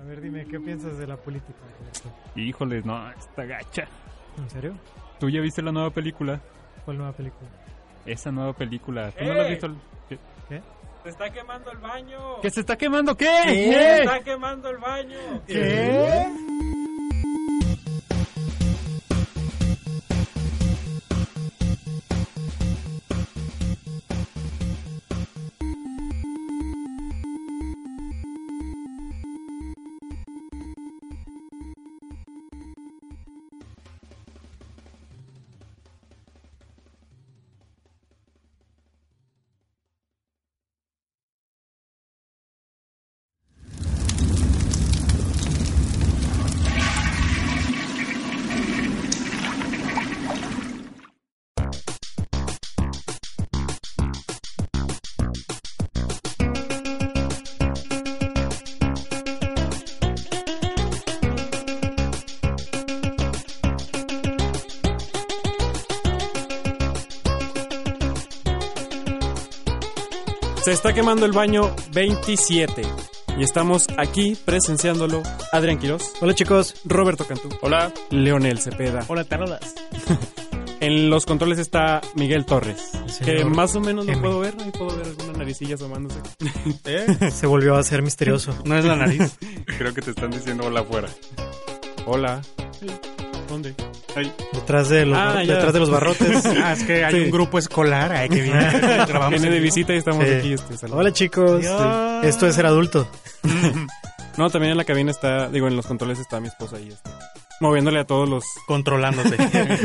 A ver, dime, ¿qué piensas de la política? Híjole, no, está gacha. ¿En serio? ¿Tú ya viste la nueva película? ¿Cuál nueva película? Esa nueva película. ¿Tú no la has ¡Eh! visto? ¿Qué? Se está quemando el baño. ¿Que se está quemando qué? Se está quemando el baño. ¿Qué? Se está quemando el baño 27. Y estamos aquí presenciándolo Adrián Quiroz, Hola chicos. Roberto Cantú, Hola. Leonel Cepeda. Hola, tarolas. En los controles está Miguel Torres, que más o menos lo M. puedo ver. Ahí puedo ver alguna naricilla asomándose. Se volvió a ser misterioso. No es la nariz. Creo que te están diciendo hola afuera. Hola. ¿Dónde? Ay, Detrás de los, Ah, detrás de los barrotes. Ah, es que hay Sí. un grupo escolar ahí que viene. Viene en de visita y estamos Sí. aquí. Este. Hola chicos. Adiós. Esto es ser adulto. No, también en la cabina está, digo, en los controles está mi esposa ahí, este, moviéndole a todos los... Controlándote.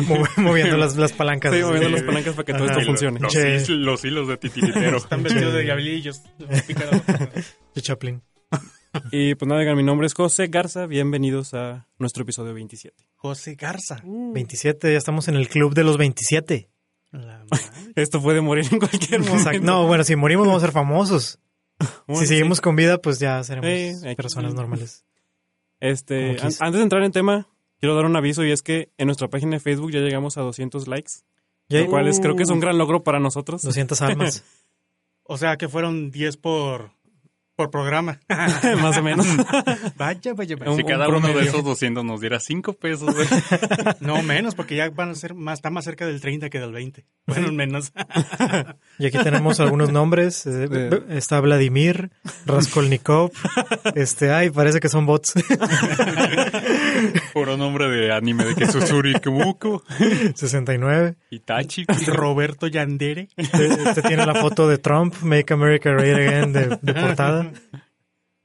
Mo- moviendo las, las palancas. Sí, moviendo Sí. las palancas para que todo Ajá. esto funcione. Los, los hilos de titiritero. Están vestidos de diablillos. De Chaplin. Y pues nada, mi nombre es José Garza, bienvenidos a nuestro episodio 27. José Garza. 27, ya estamos en el club de los 27. La madre. Esto puede morir en cualquier momento. Exacto. No, bueno, si morimos vamos a ser famosos. Bueno, si sí. seguimos con vida, pues ya seremos personas normales. Este, an- antes de entrar en tema, quiero dar un aviso y es que en nuestra página de Facebook ya llegamos a 200 likes, lo cual es, creo que es un gran logro para nosotros. 200 almas. O sea que fueron 10 por, por programa. Más o menos. Vaya, vaya, vaya. Un- Si cada uno de esos 200 nos diera 5 pesos. güey. No, menos, porque ya van a ser más, está más cerca del 30 que del 20. Bueno, menos. Y aquí tenemos algunos nombres. Eh, Eh. Está Vladimir, Raskolnikov. Este, ay, parece que son bots. Puro nombre de anime de que Susuri Kumuko, 69. Itachi. Roberto Yandere. Este, este tiene la foto de Trump, Make America Great Again, de, de portada.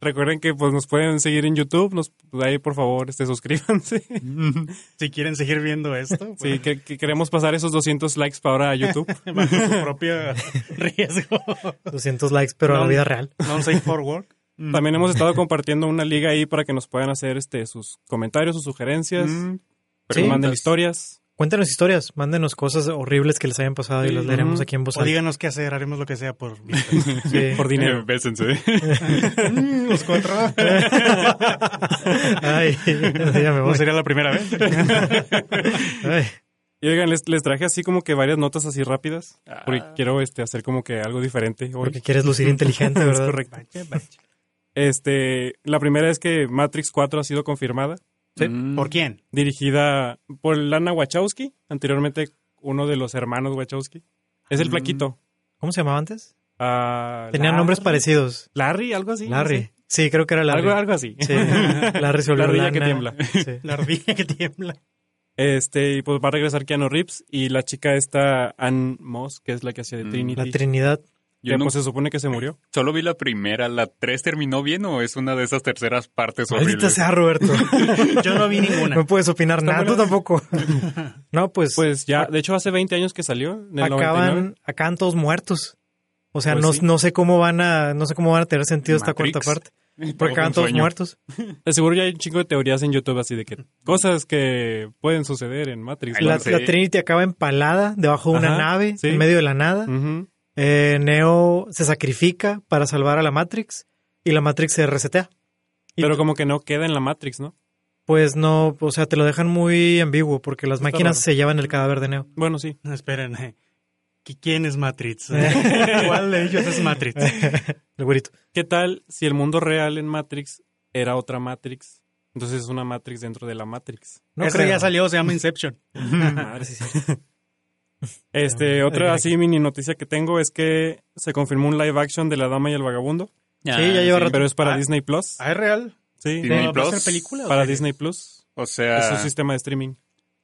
Recuerden que pues nos pueden seguir en YouTube, nos, pues, ahí por favor este, suscríbanse. Si quieren seguir viendo esto, Sí, que, que queremos pasar esos 200 likes para ahora a YouTube. pues, bajo su propio riesgo. 200 likes, pero a la vida real. Non safe for work. También hemos estado compartiendo una liga ahí para que nos puedan hacer este sus comentarios, sus sugerencias, Mm, que preguntas. manden historias. Cuéntenos historias, mándenos cosas horribles que les hayan pasado y las leeremos aquí en voz O alta. díganos qué hacer, haremos lo que sea por Sí. por dinero. Eh, bésense. los cuatro. Ay, ya me No voy. sería la primera vez. Ay, Y oigan, les, les traje así como que varias notas así rápidas, porque Ah. quiero este hacer como que algo diferente hoy. porque quieres lucir inteligente, Es ¿verdad? correcto. Vaya, vaya. Este, la primera es que Matrix 4 ha sido confirmada, Sí. Mm, ¿Por quién? dirigida por Lana Wachowski, anteriormente uno de los hermanos Wachowski. Es el Mm. flaquito. ¿Cómo se llamaba antes? Ah, Tenían nombres parecidos. Larry, algo así. no Larry. sé. Sí, creo que era Larry. Algo, algo así. Sí. Larry se La ardilla que tiembla. Sí. La ardilla que tiembla. Este, y pues va a regresar Keanu Reeves y la chica esta Ann Moss, que es la que hacía de Mm. Trinity. La Trinidad. Yo que no- pues se supone que se murió. solo vi la primera. ¿La 3 terminó bien o es una de esas terceras partes Maldita horribles? sea, Roberto. Yo no vi ninguna. No puedes opinar nada, tú tampoco. No, pues, Pues ya, de hecho hace 20 años que salió, en el 99. acaban, acaban todos muertos. O sea, Pues no, sí. no sé cómo van a, no sé cómo van a tener sentido esta cuarta parte. Porque acaban todos muertos. De seguro ya hay un chingo de teorías en YouTube así de que cosas que pueden suceder en Matrix. La, Trinity acaba empalada debajo de una Ajá, nave, sí. en medio de la nada. Ujú. Eh, Neo se sacrifica para salvar a la Matrix y la Matrix se resetea. Y Pero como que no queda en la Matrix, ¿no? Pues no, o sea, te lo dejan muy ambiguo porque las Está máquinas raro. se llevan el cadáver de Neo. Bueno, sí. No, esperen. eh. ¿Qui- ¿Quién es Matrix? ¿Cuál de ellos es Matrix? El güerito. ¿Qué tal si el mundo real en Matrix era otra Matrix. Entonces es una Matrix dentro de la Matrix. No Ese creo. ya salió, se llama Inception. Madre, sí, sí. Este, No, otra así mini noticia que tengo es que se confirmó un live action de La Dama y el Vagabundo, Ah, Sí, ya lleva rato. pero es para Ah. Disney Plus. ¿Ah, es real? Sí, Disney ¿Va a ser Plus. película? para? Disney Plus. O Es sea, un sistema de streaming.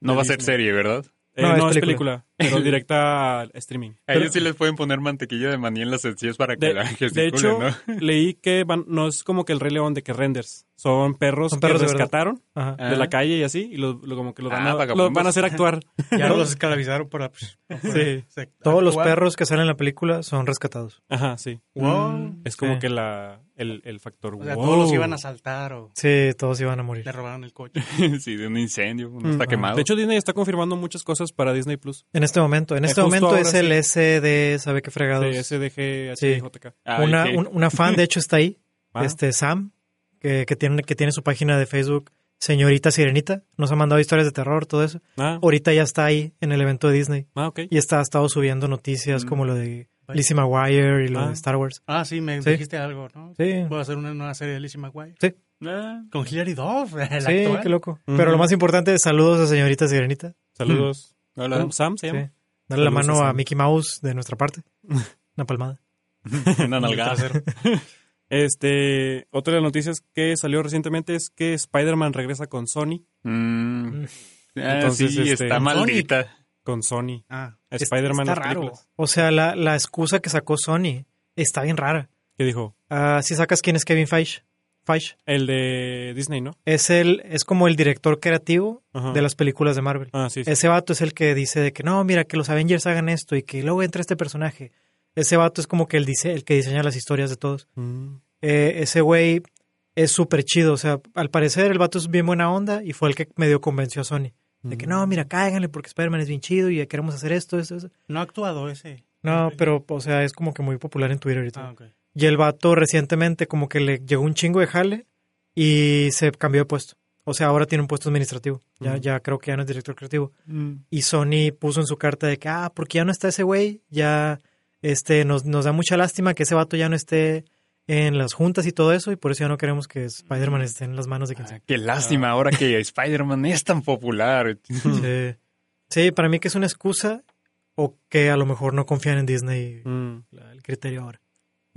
no de va a ser serie, ¿verdad? Eh, No, no, es es película, pero directa al streaming. A ellos sí les pueden poner mantequilla de maní en las sencillas para que De, la de hecho, ¿no? leí que van, no es como que el Rey León de que renders. Son perros, Son perros que de rescataron Ajá. Ah. de la calle y así, y lo, lo- como que lo van, Ah, a, lo vagabundos. van a hacer actuar. Ya los esclavizaron para... Pues, Sí. Todos los perros que salen en la película son rescatados. Ajá, sí. Wow. Es como Sí. que la, el, el factor O sea, wow. todos los iban a saltar o Sí, todos iban a morir. le robaron el coche. sí, de un incendio, uno Mm, está quemado. De hecho, Disney está confirmando muchas cosas para Disney Plus. En este momento, en Eh, este momento es sí. el SD, ¿sabe qué fregados? Sí, SDG, Sí. Ay, una, ¿qué? un- una fan, de hecho, está ahí. Ah. Este Sam, que, que, tiene, que tiene su página de Facebook, Señorita Sirenita. Nos ha mandado historias de terror, todo eso. Ah, Ahorita ya está ahí en el evento de Disney. ah, ok. Y está, ha estado subiendo noticias Mm. como lo de. Lizzie McGuire y lo Ah. de Star Wars. Ah, sí, me Sí. dijiste algo, ¿no? Sí, Voy a hacer una nueva serie de Lizzie McGuire. sí, Ah, Con Hilary Duff, el sí, actual. qué loco. Pero lo más importante es saludos a Señorita Sirenita. Saludos. Hola. ¿Cómo? ¿Sam se llama? Sí. Darle la mano a. Mickey Mouse de nuestra parte. Una palmada. Una nalgada. Este, otra de las noticias que salió recientemente es que Spider-Man regresa con Sony. Mm. Ah, Entonces, sí, este, está maldita. Con Sony. Ah, Spider-Man Está raro. películas. O sea, la, la excusa que sacó Sony está bien rara. ¿Qué dijo? Ah, si sacas quién es Kevin Feige. Feige. El de Disney, ¿no? Es, el, es como el director creativo Ajá. de las películas de Marvel. Ah, sí. sí. Ese vato es el que dice de que no, mira, que los Avengers hagan esto y que luego entra este personaje. Ese vato es como que el, dice, el que diseña las historias de todos. Mm. Eh, ese güey es súper chido. O sea, al parecer el vato es bien buena onda y fue el que medio convenció a Sony. De que no, mira, cáiganle porque Spider-Man es bien chido y queremos hacer esto, esto, eso. no ha actuado ese. No, pero, o sea, es como que muy popular en Twitter y todo. Ah, ok. Y el vato recientemente como que le llegó un chingo de jale y se cambió de puesto. O sea, ahora tiene un puesto administrativo. Ya, ya creo que ya no es director creativo. Mm. Y Sony puso en su carta de que, ah, porque ya no está ese güey, ya este, nos, nos da mucha lástima que ese vato ya no esté en las juntas y todo eso, y por eso ya no queremos que Spider-Man esté en las manos de quien Ah, sea. qué lástima ahora que Spider-Man es tan popular. Sí. Sí, para mí que es una excusa o que a lo mejor no confían en Disney, Mm. el criterio ahora.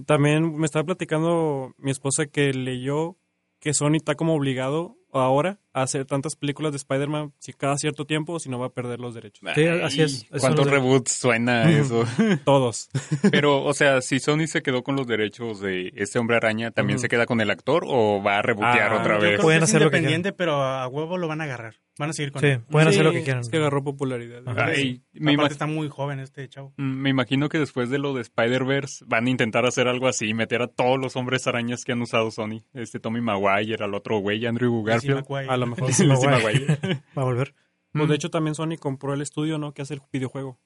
También me estaba platicando mi esposa que leyó que Sony está como obligado ahora hacer tantas películas de Spider-Man si cada cierto tiempo o si no va a perder los derechos. Sí, así es. ¿Cuántos reboots suena eso? Todos. Pero, o sea, si Sony se quedó con los derechos de este hombre araña, ¿también Ujú. se queda con el actor o va a rebootear Ah, otra Yo vez? creo Pueden que es hacer lo que independiente, pero a huevo lo van a agarrar. Van a seguir con Sí, él. pueden hacer lo Sí, que quieran. Es que agarró popularidad. Ajá. Me, Aparte está muy joven este chavo. mm, me imagino que después de lo de Spider-Verse van a intentar hacer algo así, meter a todos los hombres arañas que han usado Sony. Este Tommy Maguire, al otro güey, Andrew Garfield. McGuire. A lo mejor. Va a volver. Pues Mm. de hecho también Sony compró el estudio, ¿no? Que hace el videojuego.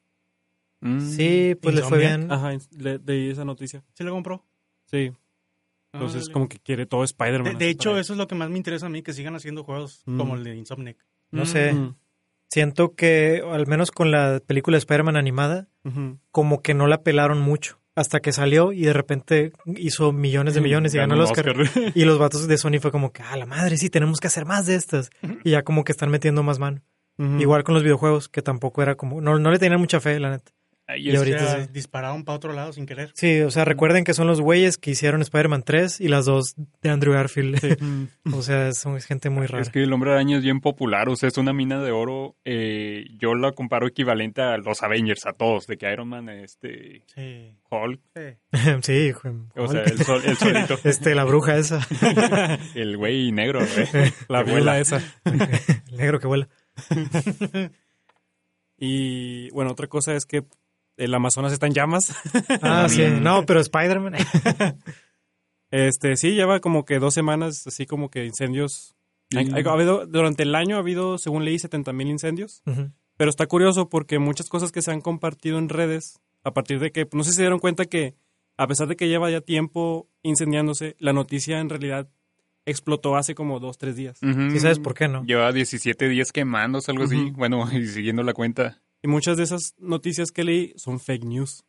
Mm. Sí, pues le fue bien. Ajá, le- leí esa noticia. ¿Sí lo compró? Sí. Entonces como que quiere todo Spider-Man. De, de hecho, eso es lo que más me interesa a mí, que sigan haciendo juegos Mm. como el de Insomniac. No sé. Mm. Siento que, al menos con la película de Spider-Man animada, como que no la pelaron mucho. Hasta que salió y de repente hizo millones de millones y ganó el Oscar. Y los vatos de Sony fue como que, ah, la madre, sí, tenemos que hacer más de estas. Y ya como que están metiendo más mano. Igual con los videojuegos, que tampoco era como, no, no le tenían mucha fe, la neta. Y es- ahorita O sea, sí. dispararon para otro lado sin querer. Sí, o sea, recuerden que son los güeyes que hicieron Spider-Man 3 y las dos de Andrew Garfield. O sea, son gente muy rara. Es que el hombre araña es bien popular, o sea, es una mina de oro. eh, yo la comparo equivalente a los Avengers, a todos, de que Iron Man, este, Sí. Hulk, sí. sí, hijo. o sea, el, sol- el solito, Este, la bruja esa. el güey negro, güey. La vuela. esa. El negro que vuela. Y bueno, otra cosa es que el Amazonas está en llamas. Ah, sí. No, pero Spider-Man. Este, sí, lleva como que dos semanas, así como que incendios. Ha habido, durante el año ha habido, según leí, 70 mil incendios. Pero está curioso porque muchas cosas que se han compartido en redes, a partir de que, no sé si se dieron cuenta que, a pesar de que lleva ya tiempo incendiándose, la noticia en realidad explotó hace como dos, tres días. ¿Sí sabes por qué no? Lleva 17 días quemándose, algo así. Bueno, y siguiendo la cuenta. Y muchas de esas noticias que leí son fake news.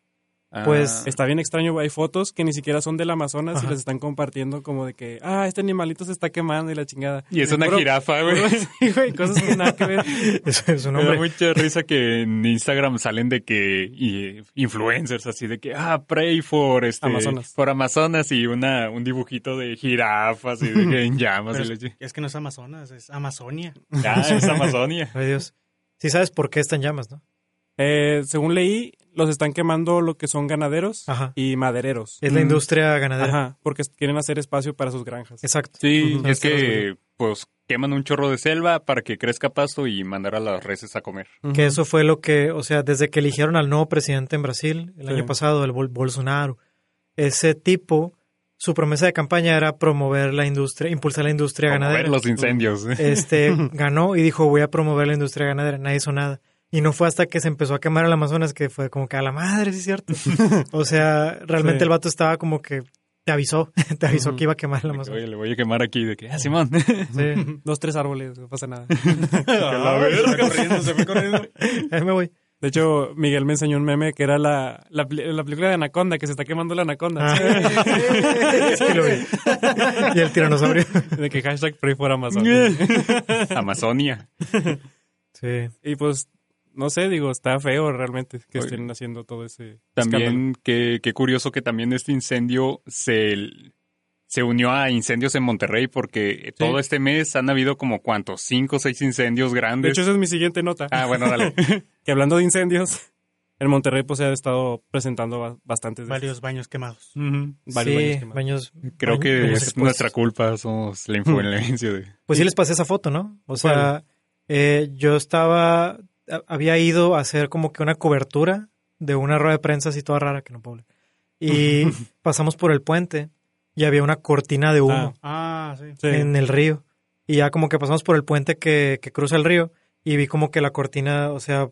Pues- Ah, Está bien extraño, hay fotos que ni siquiera son del Amazonas y las están compartiendo como de que, ah, este animalito se está quemando y la chingada. y es una Puro- jirafa, güey. sí, güey, cosas que nada que ver. Es, es un Me da mucha risa que en Instagram salen de que y, influencers así de que ah pray for este Amazonas. por Amazonas y una un dibujito de jirafas y de que en llamas y es, le es que no es Amazonas, es Amazonia. ah, es Amazonia. Ay, Dios. Sí sabes por qué están llamas, ¿no? Eh, según leí, los están quemando lo que son ganaderos Ajá. y madereros. Es la Mm. industria ganadera. Ajá, porque quieren hacer espacio para sus granjas. Exacto. Sí, es que pues queman un chorro de selva para que crezca pasto y mandar a las reses a comer. Que eso fue lo que, o sea, desde que eligieron al nuevo presidente en Brasil el Sí. año pasado, el Bol- Bolsonaro, ese tipo, su promesa de campaña era promover la industria, impulsar la industria ganadera. ver los incendios. Este ganó y dijo voy a promover la industria ganadera. Nadie hizo nada. Y no fue hasta que se empezó a quemar el Amazonas que fue como que a la madre, sí es cierto. o sea, realmente Sí. el vato estaba como que te avisó, te avisó que iba a quemar el Oye, Amazonas. le voy a quemar aquí de que ah Simón. Sí. Dos, tres árboles, no pasa nada. Se fue corriendo, se fue corriendo. Ahí me voy. De hecho, Miguel me enseñó un meme que era la, la, la película de Anaconda, que se está quemando la Anaconda. Ah. Sí, lo vi. Y el tiranosaurio. De que hashtag pray for Amazon. Amazonia. Sí. y pues, no sé, digo, está feo realmente que Oye. estén haciendo todo ese. También qué, qué curioso que también este incendio se se unió a incendios en Monterrey porque todo este mes han habido como cuántos, cinco o seis incendios De grandes. hecho, esa es mi siguiente nota. Ah, bueno, dale. Que hablando de incendios, en Monterrey pues se ha estado presentando ba- bastantes de Varios baños quemados. Varios sí, baños quemados. baños. Creo baños- que baños es después. nuestra culpa, somos la influencia de... Pues sí les pasé esa foto, ¿no? O sea, eh, yo estaba, había ido a hacer como que una cobertura de una rueda de prensa así toda rara, que no puedo hablar. Y pasamos por el puente y había una cortina de humo Ah. Sí. en el río. Y ya como que pasamos por el puente que, que cruza el río y vi como que la cortina, o sea,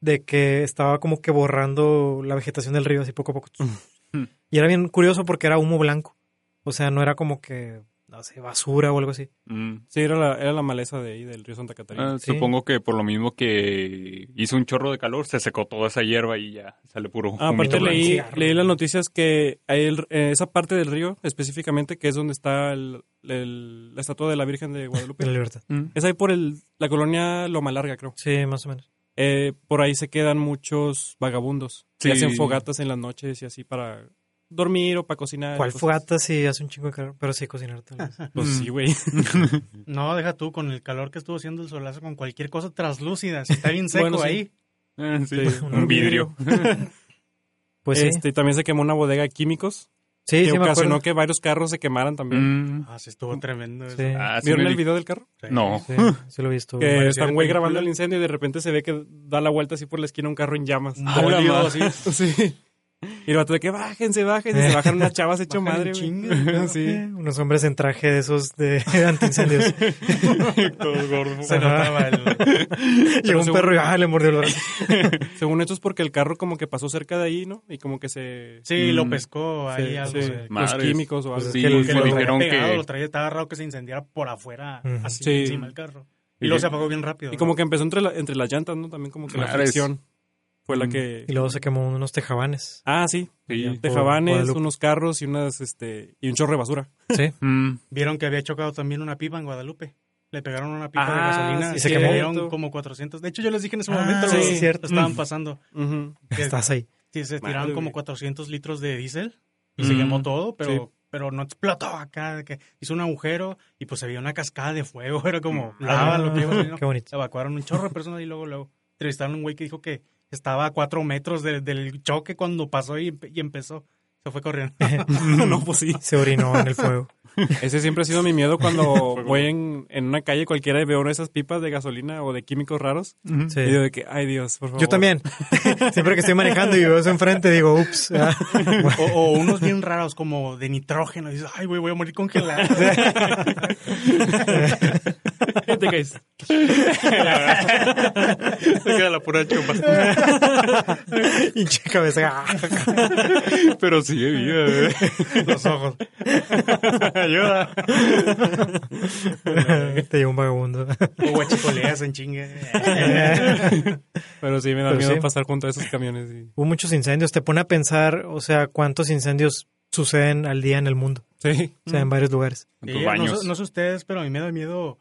de que estaba como que borrando la vegetación del río así poco a poco. Y era bien curioso porque era humo blanco. O sea, no era como que, no sé, basura o algo así. Mm. Sí, era la, era la maleza de ahí, del río Santa Catarina. Ah, Sí. Supongo que por lo mismo que hizo un chorro de calor, se secó toda esa hierba y ya sale puro Ah, aparte leí, leí las noticias que hay el- eh, esa parte del río, específicamente, que es donde está el- el- la estatua de la Virgen de De la Guadalupe. libertad. Mm. es ahí por el, la colonia Loma Larga, creo. Sí, más o menos. Eh, por ahí se quedan muchos vagabundos. Sí. Que hacen fogatas en las noches y así para dormir o para cocinar. ¿Cuál cosas fogata si hace un chingo de calor? Pero sí cocinar tal vez. Pues sí, güey. No, deja tú, con el calor que estuvo haciendo el solazo con cualquier cosa translúcida. Si está bien seco Bueno, sí. ahí. Ah, sí, Sí, un vidrio. Pues sí. Este, y también se quemó una bodega de químicos Sí, que sí ocasionó que varios carros se quemaran también. Mm. Ah, sí, estuvo tremendo. eso. Sí, Ah, sí ¿Vieron el video del carro? Sí. No. sí, sí lo he visto. Que está un güey grabando el incendio y de repente se ve que da la vuelta así por la esquina un carro en llamas. Ah, así. Sí. Y el vato de que bájense, bájense. Y se bajan unas chavas hecho Bajan madre, güey. Sí. unos hombres en traje de esos de antiincendios. Todos gordos. Se notaba el... Llegó un según- perro y ah, le mordió el brazo. Según esto es porque el carro como que pasó cerca de ahí, ¿no? Y como que se... Sí, lo Mm. pescó ahí Sí, algo. sí, se- los Madres. químicos o Pues algo. es Sí, que lo- Que que lo lo traía dijeron pegado, que- lo traía, estaba raro que se incendiara por afuera, Ujú. así Sí. encima del carro. Y, Y luego se apagó bien rápido. Y ¿no? como que empezó entre, la- entre las llantas, ¿no? También como que la Madres. fricción fue la Mm. que... Y luego se quemó unos tejabanes. Ah, sí. Sí. De Por jabanes, Guadalupe. unos carros y unas, este... Y un chorro de basura. Sí. Mm. Vieron que había chocado también una pipa en Guadalupe. Le pegaron una pipa de Ah, gasolina sí, y se dieron como 400. De hecho, yo les dije en ese Ah, momento, sí, lo- es cierto. lo estaban Mm. pasando. Que Estás ahí. sí, se Madre, tiraron como güey. 400 litros de diésel y Mm. se quemó todo, pero, Sí. pero no explotó acá. que hizo un agujero y pues se vio una cascada de fuego. Era como lava Ah, lo que iba. Qué bonito. Evacuaron un chorro de personas y luego, luego entrevistaron a un güey que dijo que estaba a cuatro metros de- del choque cuando pasó y, y empezó. Se fue corriendo. no, pues sí. Se orinó en el fuego. Ese siempre ha sido mi miedo cuando voy en, en una calle cualquiera y veo una de esas pipas de gasolina o de químicos raros. Sí. Y digo de que, ay Dios, por favor. Yo también. Siempre que estoy manejando y veo eso enfrente, digo, ups. ah. O, o unos bien raros como de nitrógeno. Y dices, ay, güey, voy a morir congelado. Te caes. Se queda la pura chupa. Hinche cabeza. Pero sigue viva, güey. Los ojos. Ayuda. Te lleva un vagabundo. O guachicoleas en chingue. Pero sí, me da Pero miedo sí. pasar junto a esos camiones. y- Hubo muchos incendios. Te pone a pensar, o sea, cuántos incendios suceden al día en el mundo. Sí. O sea, en varios lugares. Sí, tus no, baños. sé- no sé ustedes, pero a mí me da miedo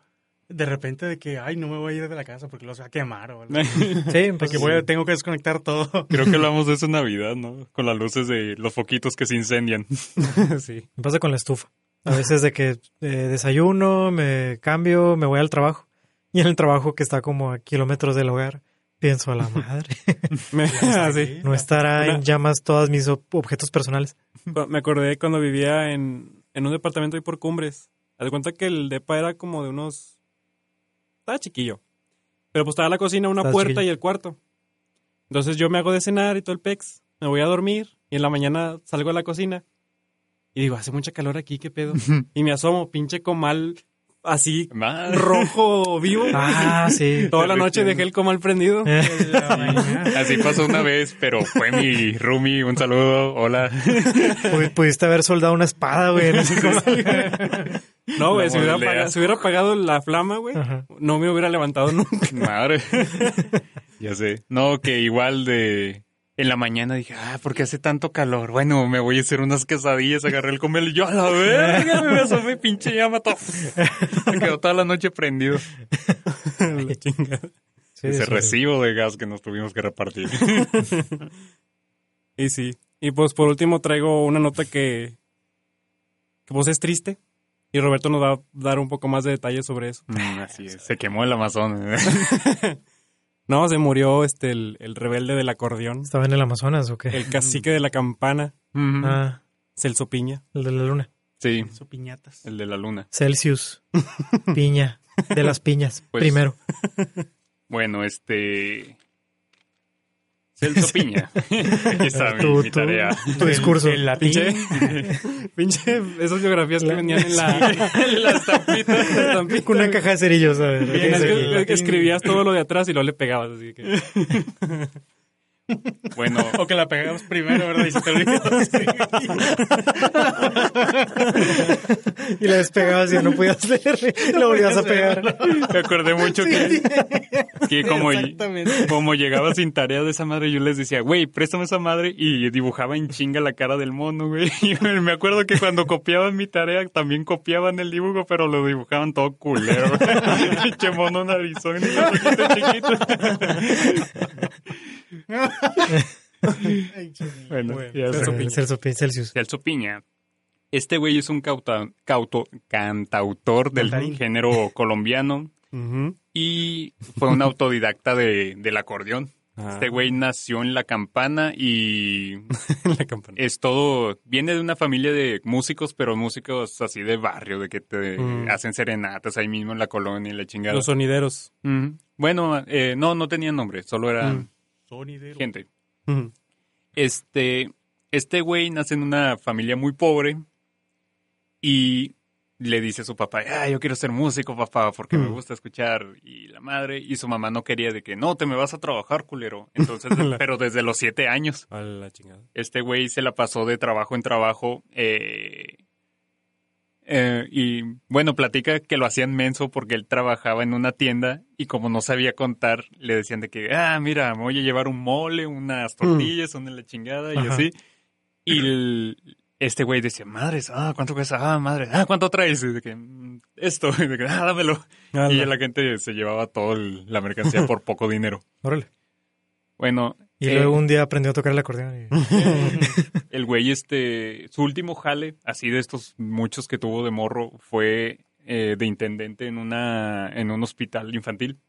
de repente de que, ay, no me voy a ir de la casa porque los voy a quemar o algo. Sí, pues que voy a- tengo que desconectar todo. Creo que hablamos de eso en Navidad, ¿no? Con las luces de los foquitos que se incendian. sí. Me pasa con la estufa. A veces de que eh, desayuno, me cambio, me voy al trabajo. Y en el trabajo que está como a kilómetros del hogar, pienso a la madre. Me, ah, sí. No estará Una- en llamas todos mis ob- objetos personales. Me acordé cuando vivía en, en un departamento ahí por Cumbres. Haz de cuenta que el depa era como de unos... Estaba chiquillo. Pero pues estaba la cocina, una Estaba puerta chiquillo. y el cuarto. Entonces yo me hago de cenar y todo el pex. Me voy a dormir y en la mañana salgo a la cocina. Y digo, hace mucha calor aquí, ¿qué pedo? y me asomo, pinche comal así Madre. rojo vivo. Ah, sí. Toda la noche dejé el comal prendido. Eh, Así pasó una vez, pero fue mi roomie. Un saludo. Hola. pu- Pudiste haber soldado una espada, güey. en ese comal. No, güey, si hubiera, apagado, si hubiera apagado la flama, güey, no me hubiera levantado nunca. Madre. Ya sé. No, que igual de... En la mañana dije, ah, ¿por qué hace tanto calor? Bueno, me voy a hacer unas quesadillas, agarré el comer y yo a la verga, me asomé, pinche llama todo. Me quedó toda la noche prendido. La chingada. Sí, Ese sí. recibo de gas que nos tuvimos que repartir. Y sí. Y pues por último traigo una nota que, que pues es triste. Y Roberto nos va a dar un poco más de detalles sobre eso. Mm, así es. Se quemó el Amazonas. No, se murió este el, el rebelde del acordeón, ¿Estaba en el Amazonas o qué? el cacique de la campana. Ah, Celso Piña. el de la luna. Sí, Su piñatas. el de la luna. Celsius. Piña. De las piñas. Pues- Primero. Bueno, este... Celso Piña. Aquí está mi, Tu- mi tarea. Tu discurso. El latín. Pinche, pinche, esas biografías que venían en la, en la estampita. la estampita, Con una caja de cerillos, ¿sabes? Es Aquí que- dice- que escribías todo lo de atrás y luego le pegabas. Así que. Bueno, O que la pegamos primero, ¿verdad? Y se te olvidó. Y la despegabas y ya no podías leer. La volvías a pegar. me acordé mucho que, que como, como llegaba sin tarea de esa madre, yo les decía, güey, préstame esa madre y dibujaba en chinga la cara del mono, güey. Y me acuerdo que cuando copiaban mi tarea también copiaban el dibujo, pero lo dibujaban todo culero. Pinche mono narizón y chiquitos. Ay, chingada. Bueno, Bueno, ya Celso. Piña. Celso Pi- Celsius. Celso Piña. Este güey es un cauta- cauto- cantautor del Cantarín. género colombiano y fue un autodidacta de, del acordeón. Ah. Este güey nació en La Campana y la campana. es todo, viene de una familia de músicos, pero músicos así de barrio, de que te Mm. hacen serenatas ahí mismo en la colonia y la chingada. Los sonideros. Bueno, eh, no, no tenían nombre, solo eran Mm. Sonidero. gente. Ujú. Este, este güey nace en una familia muy pobre y le dice a su papá, ah, yo quiero ser músico, papá, porque me gusta escuchar. Y la madre y su mamá no quería de que, no, te me vas a trabajar, culero. Entonces, La- pero desde los siete años, A la chingada. este güey se la pasó de trabajo en trabajo. eh, eh, y bueno, platica que lo hacían menso porque él trabajaba en una tienda y como no sabía contar, le decían de que, ah, mira, me voy a llevar un mole, unas tortillas, una la chingada y Ajá. así. Y el- este güey decía, madres, ah, ¿cuánto cuesta? Ah, madre, ah, ¿cuánto traes? Y de que, "Mm, esto, y de que, ah, dámelo. A Y la- la gente se llevaba toda la mercancía por poco dinero. Órale. Bueno. Y eh, luego un día aprendió a tocar el acordeón. y- El güey, este, su último jale, así de estos muchos que tuvo de morro, fue eh, de intendente en una, en un hospital infantil.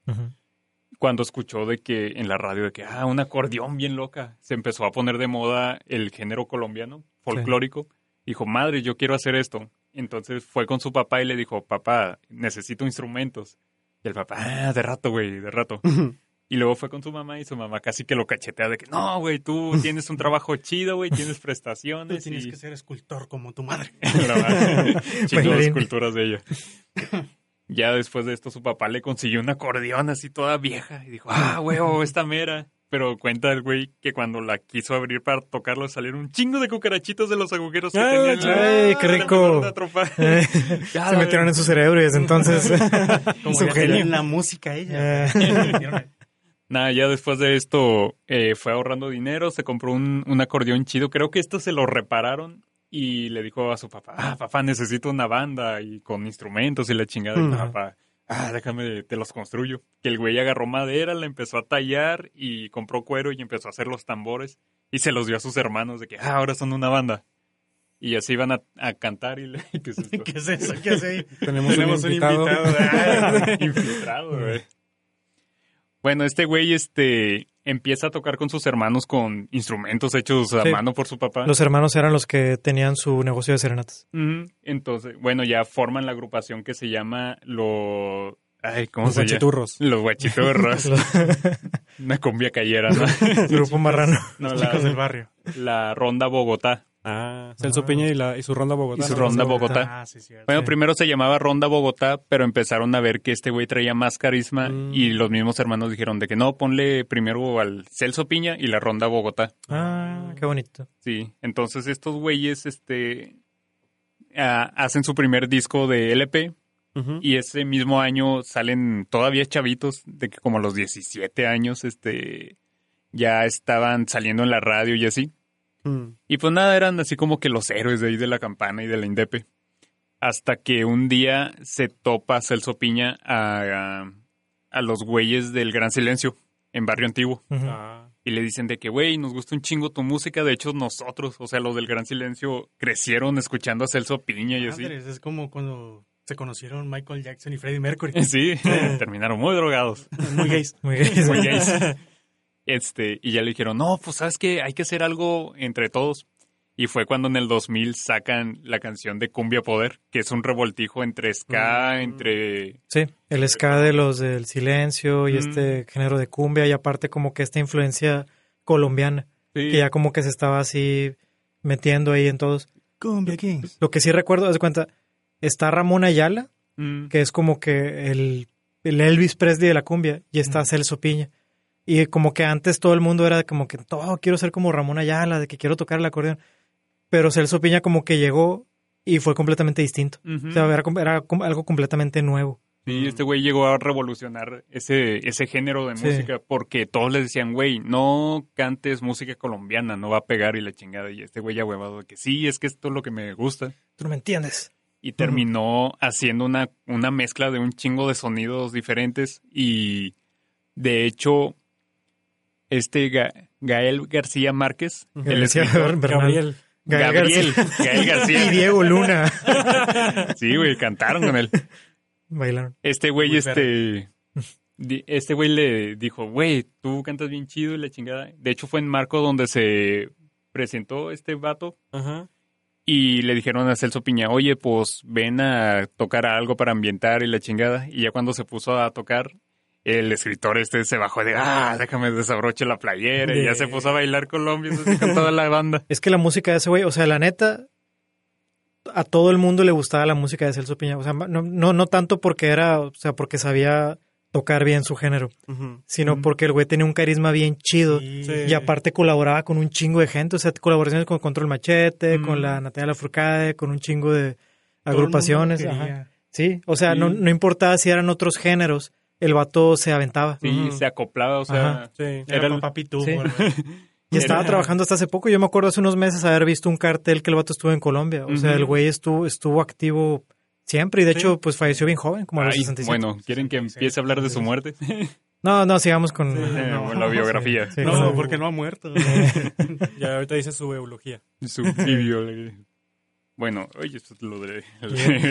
Cuando escuchó de que en la radio de que, ah, un acordeón bien loca, se empezó a poner de moda el género colombiano, folclórico. Dijo, madre, yo quiero hacer esto. Entonces fue con su papá y le dijo, papá, necesito instrumentos. Y el papá, ah, de rato, güey, de rato. Y luego fue con su mamá y su mamá casi que lo cachetea de que, no, güey, tú tienes un trabajo chido, güey, tienes Tú prestaciones. tienes y... que ser escultor como tu madre. La verdad, Chingó las Bailarín. culturas de ella. Ya después de esto su papá le consiguió un acordeón así toda vieja y dijo, ah, huevo, esta mera. Pero cuenta el güey que cuando la quiso abrir para tocarlo salieron un chingo de cucarachitos de los agujeros que Ay, tenía. ay, qué rico. a atropar. Eh, Ya, se la metieron en su cerebro y desde entonces... Como Su genio. en la música ella. Nada, ya después de esto eh, fue ahorrando dinero, se compró un, un acordeón chido. Creo que esto se lo repararon y le dijo a su papá, ah, papá, necesito una banda y con instrumentos y la chingada. Y el Ajá. papá, ah, déjame, te los construyo. Que el güey agarró madera, la empezó a tallar y compró cuero y empezó a hacer los tambores y se los dio a sus hermanos de que, ah, ahora son una banda. Y así iban a, a cantar y le... ¿Qué es esto? ¿Qué es eso? ¿Qué es ahí? Tenemos, Tenemos un invitado. Ah, Infiltrado, güey. Bueno, este güey este, empieza a tocar con sus hermanos con instrumentos hechos a Sí. mano por su papá. Los hermanos eran los que tenían su negocio de serenatas. Entonces, bueno, ya forman la agrupación que se llama los... Ay, ¿cómo Los se llama? guachiturros. Los guachiturros. Una cumbia cayera, ¿no? Grupo marrano. No, la, chicos del barrio. la Ronda Bogotá. Ah, Celso Ah. Peña y, la, y su ronda Bogotá. Y su ronda Bogotá. Bogotá. Ah, sí, cierto. Bueno, Sí. primero se llamaba Ronda Bogotá, pero empezaron a ver que este güey traía más carisma Mm. y los mismos hermanos dijeron de que no, ponle primero al Celso Piña y la Ronda Bogotá. Ah, qué bonito. Sí, entonces estos güeyes este ah, hacen su primer disco de LP y ese mismo año salen todavía chavitos de que como a los 17 años este ya estaban saliendo en la radio y así. Mm. Y pues nada, eran así como que los héroes de ahí de la campana y de la Indepe. Hasta que un día se topa Celso Piña a, a, a los güeyes del Gran Silencio en Barrio Antiguo. Ah. Y le dicen de que, güey, nos gusta un chingo tu música. De hecho, nosotros, o sea, los del Gran Silencio, crecieron escuchando a Celso Piña y así. Es como cuando se conocieron Michael Jackson y Freddie Mercury. Sí, terminaron muy drogados. Muy gays. Muy bien. Muy gays. Este, y ya le dijeron, no, pues sabes que hay que hacer algo entre todos. Y fue cuando en el 2000 sacan la canción de Cumbia Poder, que es un revoltijo entre ska, Mm. entre... Sí, el ska de los del silencio y Mm. este género de cumbia y aparte como que esta influencia colombiana Sí, que ya como que se estaba así metiendo ahí en todos. Cumbia Kings. Lo que sí recuerdo, haz de cuenta, está Ramón Ayala, mm, que es como que el, el Elvis Presley de la cumbia, y está Mm. Celso Piña. Y como que antes todo el mundo era como que, todo quiero ser como Ramón Ayala, de que quiero tocar el acordeón. Pero Celso Piña como que llegó y fue completamente distinto. O sea, era, era algo completamente nuevo. Sí, este güey llegó a revolucionar ese, ese género de Sí. música porque todos le decían, güey, no cantes música colombiana, no va a pegar y la chingada. Y este güey ya huevado de que sí, es que esto es lo que me gusta. Tú no me entiendes. Y terminó haciendo una, una mezcla de un chingo de sonidos diferentes y de hecho, este Ga- Gael García Márquez, el escritor, Bernal. Gabriel. Gael Gabriel, García. Gael García. Y Diego Luna. Sí, güey, cantaron con él. Bailaron. Este güey, Muy este. Este güey le dijo, güey, tú cantas bien chido y la chingada. De hecho, fue en Marco donde se presentó este vato Ajá. y le dijeron a Celso Piña, oye, pues ven a tocar algo para ambientar y la chingada. Y ya cuando se puso a tocar, el escritor este se bajó de, ah, déjame desabroche la playera. Y ya se puso a bailar Colombia así con toda la banda. Es que la música de ese güey, o sea, la neta, a todo el mundo le gustaba la música de Celso Piña. O sea, no, no, no tanto porque era, o sea, porque sabía tocar bien su género, sino porque el güey tenía un carisma bien chido. Sí. Y aparte colaboraba con un chingo de gente, o sea, colaboraciones con Control Machete, con la Natalia Lafourcade, con un chingo de agrupaciones. ajá. Sí, o sea, no, no importaba si eran otros géneros, el vato se aventaba. Sí, se acoplaba, o sea, Ajá. Sí. Era, Era el- Sí. güey. Y estaba Era- trabajando hasta hace poco. Yo me acuerdo hace unos meses haber visto un cartel que el vato estuvo en Colombia. O sea, el güey estuvo, estuvo activo siempre y de Sí. hecho, pues falleció bien joven, como a los ay, 67. bueno, ¿quieren que empiece a hablar de su muerte? No, no, sigamos con Sí, Eh, no, la biografía. sí, No, porque no ha muerto. Ya ahorita dice su eulogía. Su bibio- Bueno, oye, esto es lo de,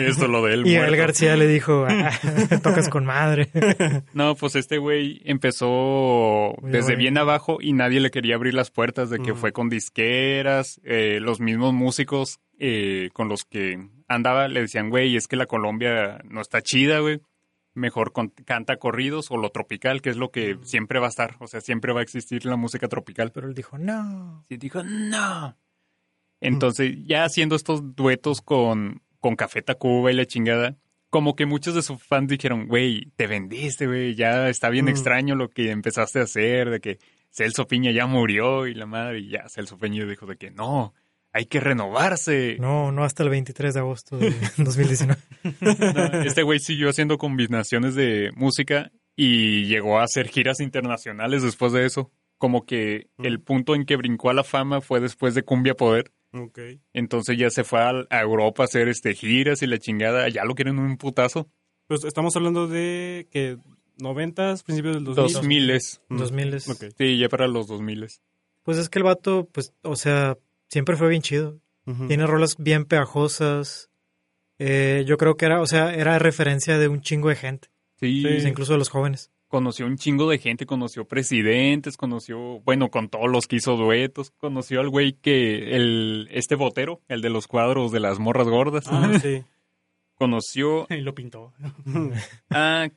esto es lo de él. Y muerto. el García le dijo, "Ah, tocas con madre. No, pues este güey empezó desde bien abajo y nadie le quería abrir las puertas de que fue con disqueras, eh, los mismos músicos eh, con los que andaba le decían, güey, es que la Colombia no está chida, güey. Mejor con- canta corridos o lo tropical, que es lo que siempre va a estar. O sea, siempre va a existir la música tropical. Pero él dijo, no. Y dijo, no. Entonces, ya haciendo estos duetos con, con Café Tacuba y la chingada, como que muchos de sus fans dijeron, güey, te vendiste, güey, ya está bien Mm. extraño lo que empezaste a hacer, de que Celso Piña ya murió y la madre, y ya Celso Piña dijo de que no, hay que renovarse. No, no hasta el 23 de agosto de 2019. No, Este güey siguió haciendo combinaciones de música y llegó a hacer giras internacionales después de eso. Como que el punto en que brincó a la fama fue después de Cumbia Poder. Ok. Entonces ya se fue a, a Europa a hacer este giras y la chingada. Ya lo quieren un putazo. Pues estamos hablando de que 90 principios del 2000. 2000 es. Mm. 2000 es- Ok. Sí, ya para los 2000 Pues es que el vato, pues, o sea, siempre fue bien chido. Tiene rolas bien pegajosas. Eh, yo creo que era, o sea, era referencia de un chingo de gente, Sí, sea, incluso de los jóvenes. Conoció un chingo de gente, conoció presidentes, conoció, bueno, con todos los que hizo duetos, conoció al güey que, el, este botero, el de los cuadros de las morras gordas. Ah, sí. Conoció Y lo pintó. a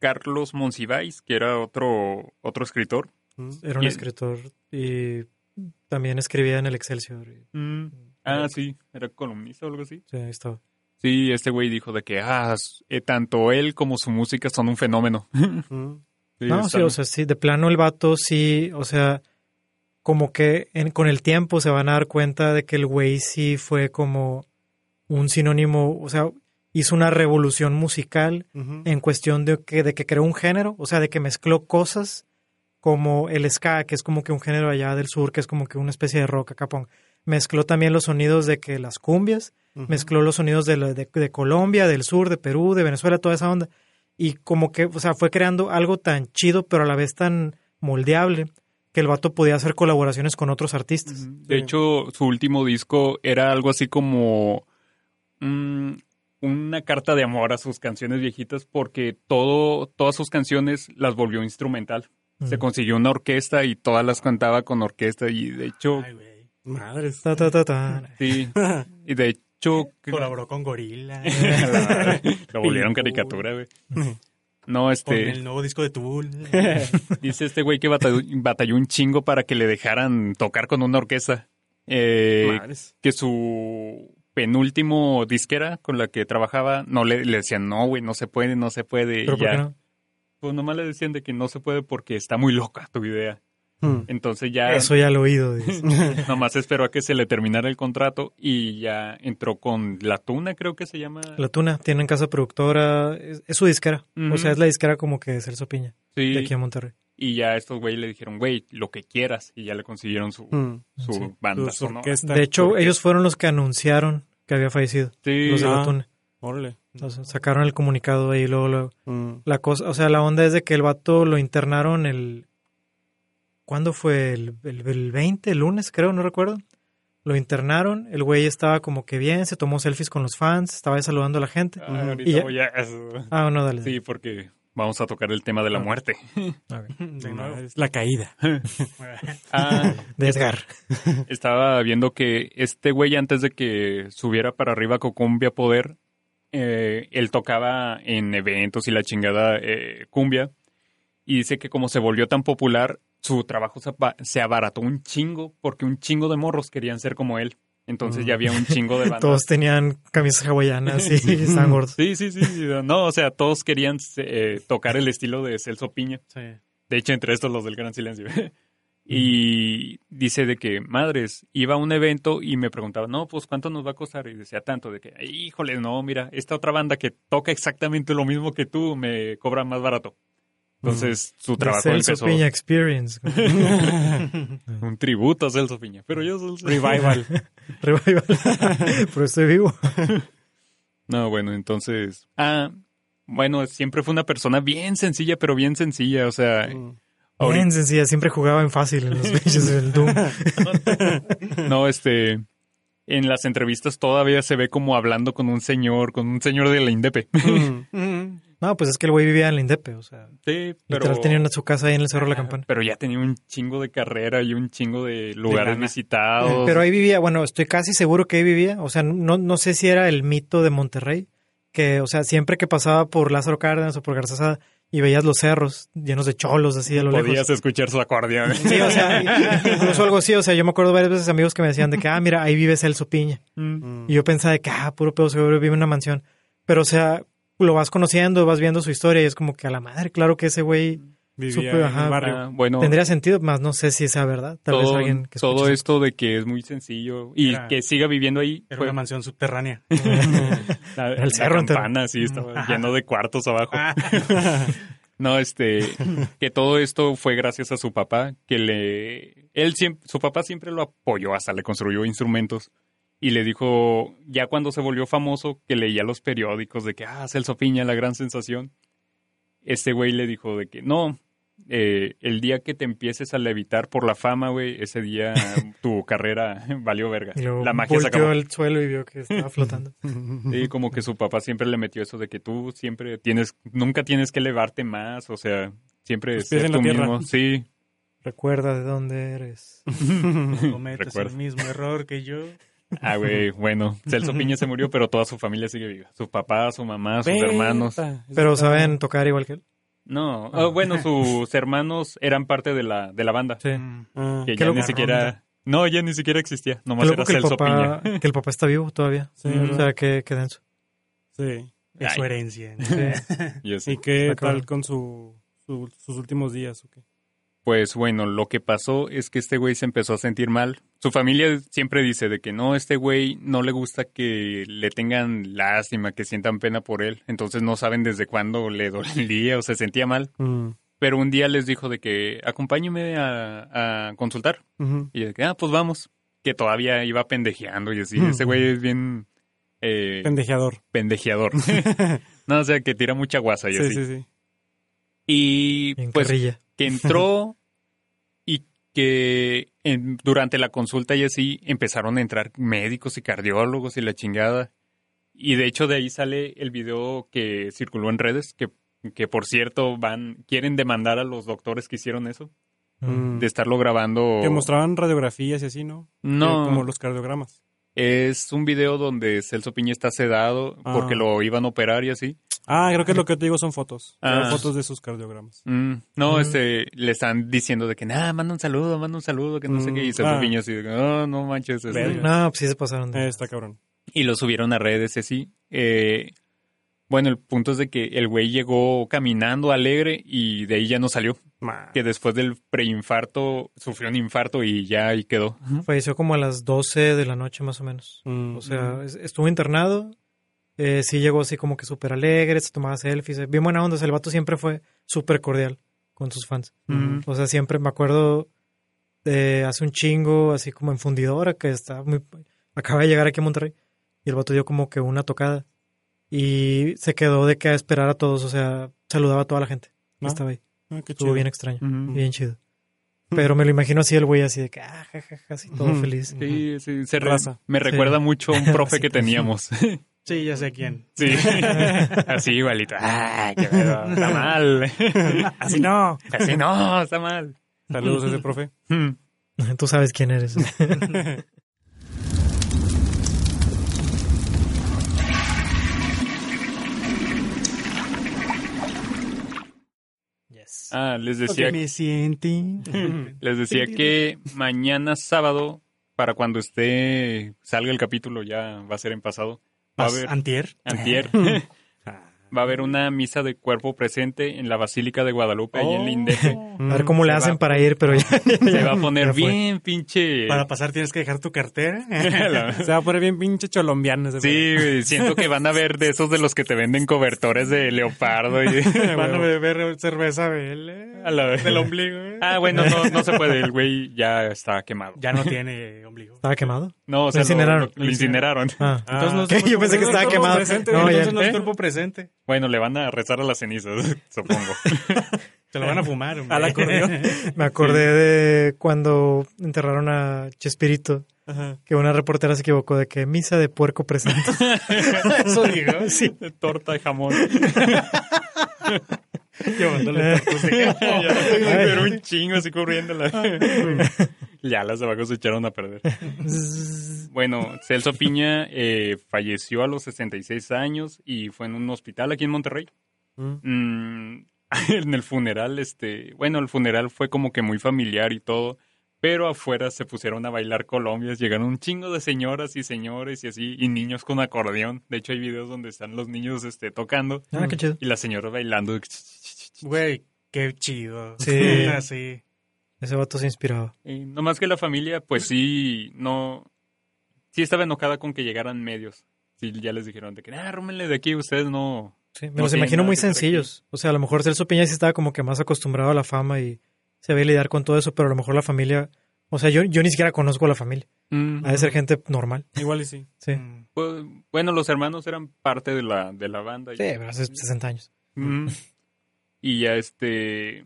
Carlos Monsiváis, que era otro, otro escritor. Mm. Era un escritor y también escribía en el Excelsior. y- Ah, sí, era columnista o algo así. Sí, ahí estaba. Sí, este güey dijo de que, ah, eh, tanto él como su música son un fenómeno. Mm. Sí, no, sí, o sea, sí, de plano el vato sí, o sea, como que en- con el tiempo se van a dar cuenta de que el güey sí fue como un sinónimo, o sea, hizo una revolución musical en cuestión de que, de que creó un género, o sea, de que mezcló cosas como el ska, que es como que un género allá del sur, que es como que una especie de rock acá, pon. Mezcló también los sonidos de que las cumbias, Mezcló los sonidos de, la- de, de Colombia, del sur, de Perú, de Venezuela, toda esa onda. Y como que, o sea, fue creando algo tan chido, pero a la vez tan moldeable, que el vato podía hacer colaboraciones con otros artistas. De hecho, su último disco era algo así como mm, una carta de amor a sus canciones viejitas porque todo, todas sus canciones las volvió instrumental. Se consiguió una orquesta y todas las cantaba con orquesta y de hecho, Ay, güey. Madres. Ta, ta, ta, ta. sí, y de Colaboró con Gorila. lo volvieron caricatura, güey. No, Con este, el nuevo disco de Tool. dice este güey que batalló, batalló un chingo para que le dejaran tocar con una orquesta. Eh, que su penúltimo disquera con la que trabajaba no le, le decían no güey no se puede no se puede ¿Pero y por ya qué no? pues nomás le decían de que no se puede porque está muy loca tu idea Mm. entonces ya Eso ya lo he oído. dice. nomás esperó a que se le terminara el contrato y ya entró con La Tuna creo que se llama La Tuna tiene en casa productora, es, es su disquera. O sea, es la disquera como que de Celso Piña, sí de aquí a Monterrey. y ya estos güey le dijeron güey lo que quieras y ya le consiguieron su, Mm. su Sí. banda Su sonora. orquesta. De hecho, porque- ellos fueron los que anunciaron que había fallecido, sí los de La Ah. Tuna. Órale. Sea, sacaron el comunicado ahí luego, luego. Mm. La cosa, o sea, la onda es de que el vato lo internaron el... ¿Cuándo fue? El, el, el 20, el lunes, creo, no recuerdo. Lo internaron, el güey estaba como que bien, se tomó selfies con los fans, estaba saludando a la gente. Ah, ahorita Y ya- voy a- Ah, no, dale. sí porque vamos a tocar el tema de la Ah. muerte. De. La caída. ah De Edgar. Estaba viendo que este güey antes de que subiera para arriba con Cumbia Poder, eh, él tocaba en eventos y la chingada eh, cumbia. Y dice que como se volvió tan popular, su trabajo se, abarató un chingo porque un chingo de morros querían ser como él. Entonces Mm. ya había un chingo de bandas. Todos tenían camisas hawaianas y gordos. Sí, sí, sí, sí. No, o sea, todos querían eh, tocar el estilo de Celso Piña. Sí. De hecho, entre estos los del Gran Silencio. y dice de que, madres, iba a un evento y me preguntaba, no, pues ¿cuánto nos va a costar? Y decía tanto, de que, híjole, no, mira, esta otra banda que toca exactamente lo mismo que tú me cobra más barato. Entonces, su The trabajo Celso empezó Piña Experience. un tributo a Celso Piña. Pero yo soy Revival. Revival. Pero estoy vivo. No, bueno, entonces... Ah, bueno, siempre fue una persona bien sencilla, pero bien sencilla. O sea, Mm. ahorita- Bien sencilla, siempre jugaba en fácil en los pinches del Doom. No, este. En las entrevistas todavía se ve como hablando con un señor, con un señor de la Indepe. Mm. No, pues es que el güey vivía en la Indepe, o sea, Sí, pero. literal tenía una- su casa ahí en el Cerro de la Campana. Pero ya tenía un chingo de carrera y un chingo de lugares lana. visitados. Pero ahí vivía, bueno, estoy casi seguro que ahí vivía, o sea, no, no sé si era el mito de Monterrey, que, o sea, siempre que pasaba por Lázaro Cárdenas o por Garzazada y veías los cerros llenos de cholos así a lo podías lejos. escuchar su acordeón. Sí, o sea, incluso algo así, o sea, yo me acuerdo varias veces amigos que me decían de que, ah, mira, ahí vive Celso Piña. Mm. Y yo pensaba de que, ah, puro pedo, seguro vive en una mansión. Pero, o sea, lo vas conociendo, vas viendo su historia y es como que a la madre, claro que ese güey Vivía Supe, en ajá, el barrio. Ah, bueno, tendría sentido, más no sé si sea verdad. Tal vez todo, alguien que todo esto de que es muy sencillo y Era- que siga viviendo ahí Era fue una mansión subterránea. la, el la cerro entero. campana, sí, estaba lleno de cuartos abajo. Ah, No, este, que todo esto fue gracias a su papá, que le, él siempre, su papá siempre lo apoyó, hasta le construyó instrumentos y le dijo, ya cuando se volvió famoso, que leía los periódicos de que, ah, Celso Piña, la gran sensación. Este güey le dijo de que, no, eh, el día que te empieces a levitar por la fama, güey, ese día tu carrera valió verga. Y luego La magia se acabó. al suelo y vio que estaba flotando. Sí, como que su papá siempre le metió eso de que tú siempre tienes, nunca tienes que elevarte más, o sea, siempre en la tú tierra. mismo. Sí, Recuerda de dónde eres. no Recuerda. el mismo error que yo. Ah, güey, bueno, Celso Piña se murió, pero toda su familia sigue viva. Su papá, su mamá, sus hermanos. Pero saben tocar igual que él. No, ah, bueno, sus hermanos eran parte de la, de la banda. Sí. Mm. Ah, Que ya ni siquiera... No, ya ni siquiera existía. Nomás era Celso papá, Piña. que el papá está vivo todavía. sí, Mm. O ¿verdad? sea, que, que denso. Sí. Es su herencia. ¿no? Y así. ¿Y qué tal con su, su- sus últimos días? o qué? Pues bueno, lo que pasó es que este güey se empezó a sentir mal. Su familia siempre dice de que no, este güey no le gusta que le tengan lástima, que sientan pena por él. Entonces no saben desde cuándo le dolía o se sentía mal. Mm, Pero un día les dijo de que acompáñenme a, a consultar. Y de que, ah, pues vamos. Que todavía iba pendejeando y así. Ujú. Ese güey es bien eh, Pendejeador. pendejeador. no, o sea, que tira mucha guasa y Sí, así. sí, sí. Y En pues carrilla. Que entró y que en- durante la consulta y así empezaron a entrar médicos y cardiólogos y la chingada. Y de hecho de ahí sale el video que circuló en redes, que, que por cierto van, quieren demandar a los doctores que hicieron eso, Mm. de estarlo grabando. Que mostraban radiografías y así, ¿no? No, Como los cardiogramas. es un video donde Celso Piña está sedado porque Ah. lo iban a operar y así. Ah, creo que lo que te digo son fotos. Ah. Fotos de sus cardiogramas. Mm, no, Mm. este, le están diciendo de que nada, manda un saludo, manda un saludo, que no sé Mm, qué. Y Celso ah. Piña así de que, "Oh, no manches. este". No, pues sí se pasaron. de- Eh, está cabrón. Y lo subieron a redes así. Eh, bueno, el punto es de que el güey llegó caminando alegre y de ahí ya no salió. Que después del preinfarto sufrió un infarto y ya ahí quedó. Falleció como a las 12 de la noche más o menos. Mm. O sea, es- estuvo internado. Eh, sí llegó así como que súper alegre, se tomaba selfies. eh, Bien buena onda. o sea, el vato siempre fue súper cordial con sus fans. O sea, siempre me acuerdo de hace un chingo, así como en fundidora, que estaba muy... Acaba de llegar aquí a Monterrey. Y el vato dio como que una tocada. Y se quedó de que a esperar a todos. O sea, saludaba a toda la gente. que Ah, Estaba ahí. Ah, qué Estuvo chido. bien extraño. Bien chido. Pero me lo imagino así el güey así de que, ah, ja, ja, ja, así todo feliz. Sí, sí, se Raza. me recuerda mucho a un profe que teníamos. Sí, ya sé quién. Sí, así igualito. Ah, qué pedo, está mal. Así no. Así no, está mal. Saludos a ese profe. Hmm. Tú sabes quién eres. yes. Ah, les decía, me sienten. les decía que mañana sábado, para cuando esté, salga el capítulo, ya va a ser en pasado. Va a haber, Antier. antier, va a haber una misa de cuerpo presente en la Basílica de Guadalupe, ahí en Lindeje. A ver cómo le se hacen va- para ir, pero ya. Se va a poner bien pinche... Para pasar tienes que dejar tu cartera. Se va a poner bien pinche cholombiano ese Sí, güey, siento que van a ver de esos de los que te venden cobertores de leopardo. Y... Van a beber cerveza Bel, A la vez. del ombligo. ¿eh? Ah, bueno, no, no se puede, el güey ya está quemado. Ya no tiene ombligo. ¿Estaba quemado? No, o sea, Lo incineraron. lo- lo incineraron. Ah. Entonces no Yo pensé que estaba quemado. presente, No, ya- entonces no es ¿Eh? cuerpo presente. Bueno, le van a rezar a las cenizas, supongo. Se lo van a fumar. hombre. Al acordeón. Me acordé de cuando enterraron a Chespirito, Ajá. que una reportera se equivocó de que misa de puerco presente. Eso digo. sí. Torta de jamón. Llevándole tortas de Pero un chingo así corriéndola. ya las abajo se echaron a perder. Bueno, Celso Piña eh, falleció a los 66 años y fue en un hospital aquí en Monterrey. Mm. Mm, en el funeral, este, bueno, el funeral fue como que muy familiar y todo, Pero afuera se pusieron a bailar colombias, llegaron un chingo de señoras y señores y así, y niños con acordeón. De hecho, hay videos donde están los niños este, tocando Ah, qué chido. y las señoras bailando. Güey, qué chido. Sí. Así. Ese vato se inspiraba. Y no más que la familia, pues sí, no. Sí estaba enojada con que llegaran medios. Sí, ya les dijeron de que, ah, rómenle de aquí, ustedes no. Sí, me No los imagino muy sencillos. O sea, a lo mejor Celso Piña sí estaba como que más acostumbrado a la fama y se ve lidiar con todo eso, pero a lo mejor la familia. O sea, yo, yo ni siquiera conozco a la familia. Mm, Ha de ser gente normal. Igual y sí. Sí. Mm. pues, bueno, los hermanos eran parte de la, de la banda. Sí, pero hace 60 años. Y ya este.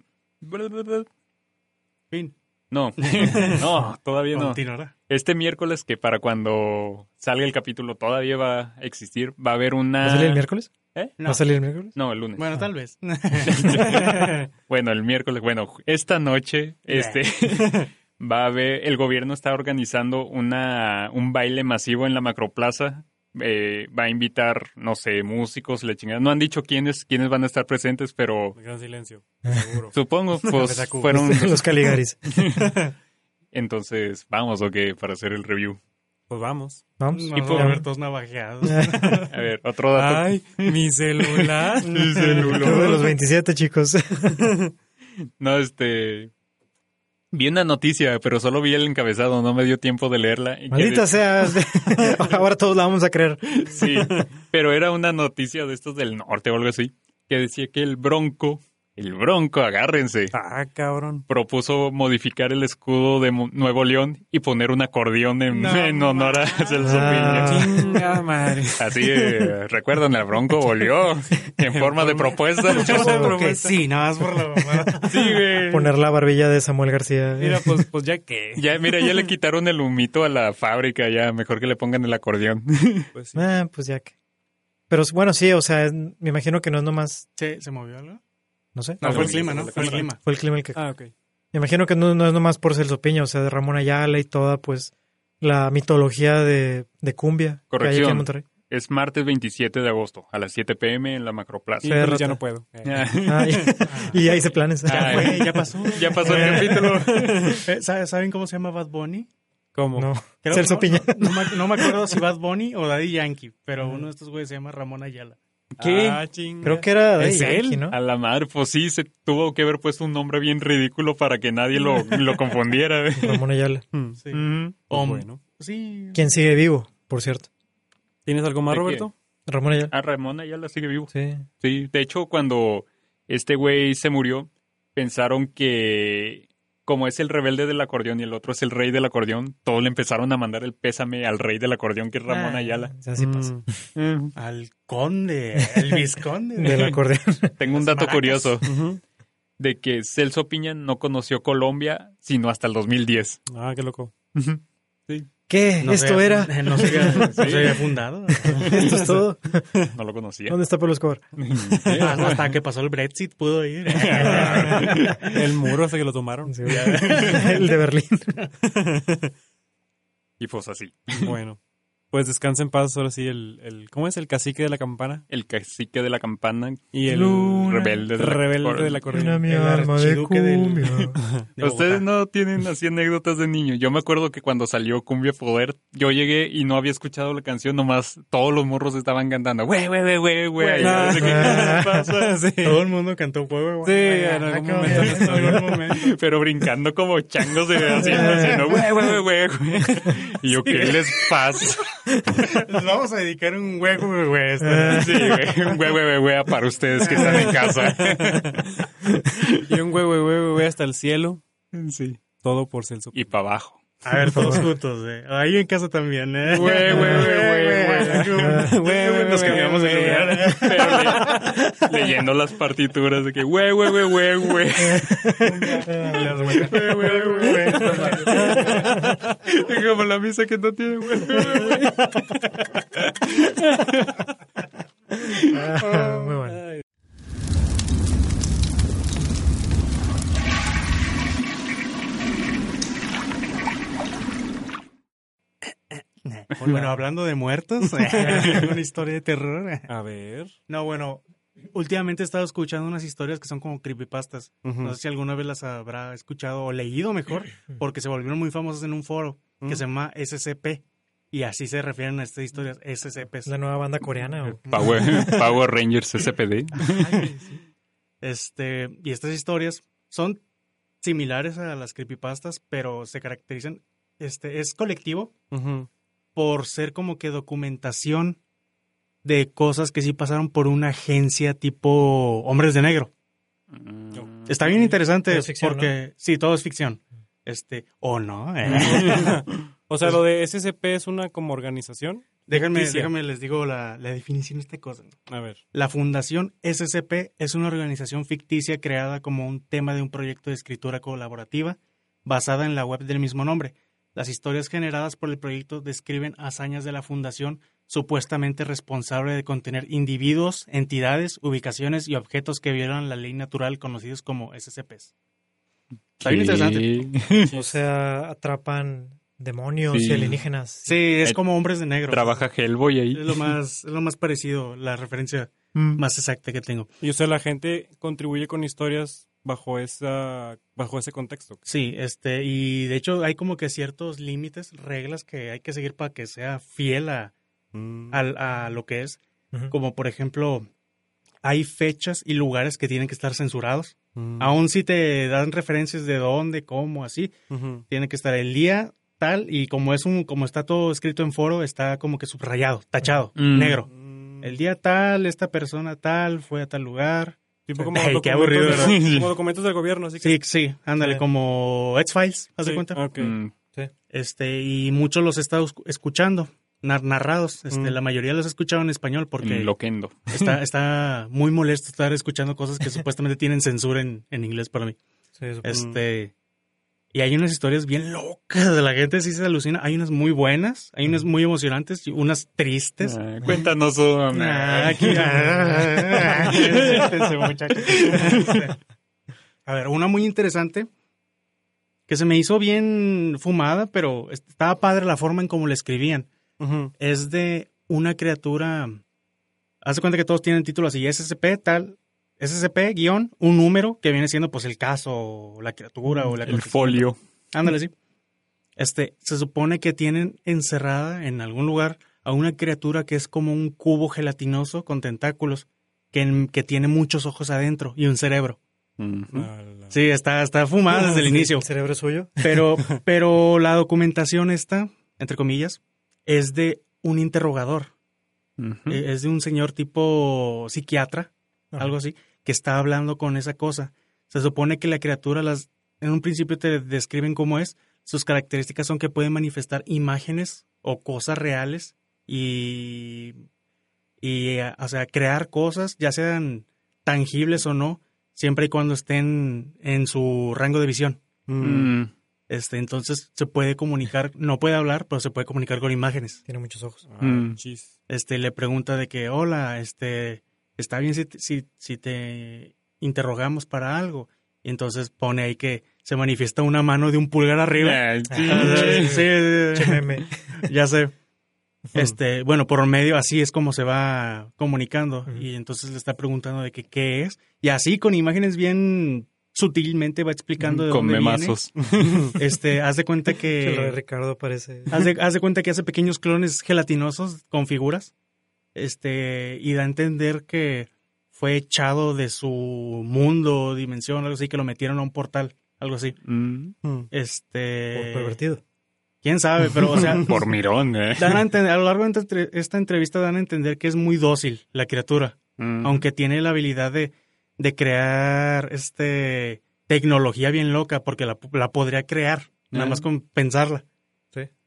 Fin. No, no, todavía no. Continuará. Este miércoles, que para cuando salga el capítulo todavía va a existir, va a haber una. ¿Va a salir el miércoles? ¿Eh? ¿Va a salir el miércoles? No, el lunes. Bueno, tal vez. Bueno, el miércoles, bueno, esta noche, este, va a haber, el gobierno está organizando una, un baile masivo en la macroplaza. Eh, va a invitar, no sé, músicos, le chingada. No han dicho quiénes, quiénes van a estar presentes, pero El gran silencio. Seguro. supongo, pues, fueron. Los Caligaris. Entonces, vamos, o qué, para hacer el review. Pues vamos. Vamos. Vamos por- a ver todos navajeados. A ver, otro dato. Ay, mi celular. Mi celular. Uno de los 27, chicos. No, este. Vi una noticia, pero solo vi el encabezado, no me dio tiempo de leerla. Maldita sea. Ahora todos la vamos a creer. Sí, pero era una noticia de estos del norte o algo así, que decía que el Bronco, el Bronco, agárrense, Ah, cabrón. propuso modificar el escudo de Nuevo León y poner un acordeón en, No en honor a Celso Ah. Piña. Chinga madre. Así, eh, recuerdan, el Bronco volvió en forma de propuesta. Que sí, nada más por la. Sí, güey. Poner la barbilla de Samuel García. Mira, pues, pues ya que. Ya, mira, ya le quitaron el humito a la fábrica, ya mejor que le pongan el acordeón. Pues sí. Ah, pues ya que. Pero bueno, sí, o sea, me imagino que no es nomás, Sí, ¿Se movió algo? No sé. No, fue el no, clima, ¿no? Fue el clima. Fue el clima el que... Ah, ok. Me imagino que no, no es nomás por Celso Piña, o sea, de Ramón Ayala y toda, pues, la mitología de, de cumbia que hay aquí Corrección. en Monterrey. Es martes 27 de agosto, a las 7 pm en la Macroplaza. Y ya no puedo. Eh. Ah, y, y ahí se planes. Ah, Güey, ya pasó. Ya pasó el capítulo. Eh, ¿sabe- ¿Saben cómo se llama Bad Bunny? ¿Cómo? No, Creo Celso Piña. no, no, no me, no me acuerdo si Bad Bunny o Daddy Yankee, pero uno de estos güeyes se llama Ramón Ayala. ¿Qué? Ah. Creo que era de ¿Es Yankee, él? ¿no? A la madre, pues sí, se tuvo que haber puesto un nombre bien ridículo para que nadie lo, lo confundiera. Ramón Ayala. Sí. Ujú. Pues bueno. Sí. Quien sigue vivo, por cierto. ¿Tienes algo más. Roberto? Ramón Ayala. Ah, Ramón Ayala sigue vivo. Sí. Sí, de hecho, cuando este güey se murió, pensaron que como es el rebelde del acordeón y el otro es el rey del acordeón, todos le empezaron a mandar el pésame al rey del acordeón, que es Ramón Ah, Ayala. Así pasa. Mm. Al conde, el visconde. Del acordeón. Tengo un dato maracas. curioso de que Celso Piña no conoció Colombia sino hasta el 2010. Ah, qué loco. ¿Qué? No Esto era. No se había, no se había fundado. Esto es todo. No lo conocía. ¿Dónde está Pablo Escobar? Hasta hasta que pasó el Brexit pudo ir. El muro hasta que lo tomaron. Sí, el de Berlín. Y pues así. Bueno. Pues descansa en paz ahora sí el, el... ¿Cómo es? El cacique de la campana. El cacique de la campana, Y el... Luna. rebelde de la Rebelde de la corriente. mi de del-. De Ustedes no tienen así anécdotas de niño. Yo me acuerdo que cuando salió Cumbia Poder, yo llegué y no había escuchado la canción, nomás todos los morros estaban cantando, güey, güey, güey, güey, güey. Ah. no. Sí. Todo el mundo cantó huevo. Sí, en algún momento. En algún momento. Pero brincando como changos de güey, güey, güey, güey, güey. Y yo, ¿qué les pasa? Les vamos a dedicar un huevo, güey. Sí, güey, güey, güey, güey, güey, para ustedes que están en casa. Y un güey, güey, hasta el cielo. Sí. Todo por Celso. Y para abajo. A ver, todos juntos, eh. Ahí en casa también, eh. Güey, güey, güey, güey, güey. Güey, güey, Nos güey, cambiamos de güey, lugar. Pero le- leyendo las partituras de que, güey, güey, güey, güey, güey. Las güey. Güey, güey, güey, güey. Es como la misa que no tiene, güey, güey, güey. Ah, muy bueno. Bueno, hablando de muertos, una historia de terror. A ver. No, bueno, últimamente he estado escuchando unas historias que son como creepypastas. No sé si alguna vez las habrá escuchado o leído mejor, porque se volvieron muy famosas en un foro que se llama SCP. Y así se refieren a estas historias, SCP. Es la nueva banda coreana. o- Power, Power Rangers SPD. Este, y estas historias son similares a las creepypastas, pero se caracterizan, este, es colectivo Ujú. Por ser como que documentación de cosas que sí pasaron por una agencia tipo Hombres de Negro. Está bien interesante Pero es ficción, porque sí, todo es ficción. Este, o no. eh. O sea, lo de SCP es una como organización. déjenme, Ficticia. déjenme les digo la, la definición de esta cosa. A ver. La Fundación SCP es una organización ficticia creada como un tema de un proyecto de escritura colaborativa basada en la web del mismo nombre. Las historias generadas por el proyecto describen hazañas de la Fundación supuestamente responsable de contener individuos, entidades, ubicaciones y objetos que violan la ley natural conocidos como SCPs. Está bien interesante. O sea, atrapan demonios Sí. y alienígenas. Sí, es Eh, como hombres de negro. Trabaja Hellboy Es ahí. lo más, es lo más parecido, la referencia Mm. más exacta que tengo. Y o sea, la gente contribuye con historias bajo esa bajo ese contexto. Sí, este, y de hecho hay como que ciertos límites, reglas que hay que seguir para que sea fiel a, Mm. al- a lo que es. Como por ejemplo, hay fechas y lugares que tienen que estar censurados. Mm. Aún si te dan referencias de dónde, cómo, así, tiene que estar el día tal y como es un, como está todo escrito en foro, está como que subrayado, tachado, Mm. negro. Mm. El día tal, esta persona tal, fue a tal lugar. Tipo como, qué documentos aburrido, como documentos del gobierno, así que Sí, sí, ándale, Sí. como X-Files, ¿haz de Sí, cuenta? ok. Mm, Este, y muchos los he estado escu- escuchando, nar- narrados. Este, Mm. La mayoría los he escuchado en español porque en Loquendo. está, está muy molesto estar escuchando cosas que supuestamente tienen censura en, en inglés para mí. Sí, supongo. Este, y hay unas historias bien locas de la gente, sí se alucina. Hay unas muy buenas, hay unas muy emocionantes y unas tristes. Ah, cuéntanos una. Ah, aquí- ah. A ver, una muy interesante que se me hizo bien fumada, pero estaba padre la forma en cómo le escribían. Es de una criatura. Haz de cuenta que todos tienen títulos así: SCP, tal. SCP, guion, un número que viene siendo pues el caso, o la criatura o la El folio. Ándale, sí. Este, se supone que tienen encerrada en algún lugar a una criatura que es como un cubo gelatinoso con tentáculos que, que tiene muchos ojos adentro y un cerebro. Sí, está, está fumada desde el inicio. ¿El cerebro es suyo? Pero, pero la documentación esta, entre comillas, es de un interrogador. Eh, Es de un señor tipo psiquiatra, Ajá. algo así, que está hablando con esa cosa. Se supone que la criatura las en un principio te describen cómo es. Sus características son que pueden manifestar imágenes o cosas reales y y eh, o sea, crear cosas, ya sean tangibles o no, siempre y cuando estén en su rango de visión. Mm. Este, entonces se puede comunicar, no puede hablar, pero se puede comunicar con imágenes. Tiene muchos ojos. Ah, Mm. chis. este, le pregunta de que, hola, este, está bien si, te- si, si te interrogamos para algo. Y entonces pone ahí que se manifiesta una mano de un pulgar arriba. Ah, sí. Sí, sí, sí, ya sé. Este, bueno, por medio así es como se va comunicando. Y entonces le está preguntando de que qué es. Y así con imágenes bien sutilmente va explicando de Con dónde viene. memazos. Este, haz de cuenta Que el de Ricardo parece. haz de, haz de cuenta que hace pequeños clones gelatinosos con figuras. Este, y da a entender que fue echado de su mundo, dimensión, algo así, que lo metieron a un portal, algo así. Mm. Por Este, pervertido. quién sabe, pero o sea, Por mirón, ¿eh? dan a, entender- a lo largo de esta entre- esta entrevista dan a entender que es muy dócil la criatura, Mm. aunque tiene la habilidad de, de crear este tecnología bien loca, porque la, la podría crear, nada más con pensarla.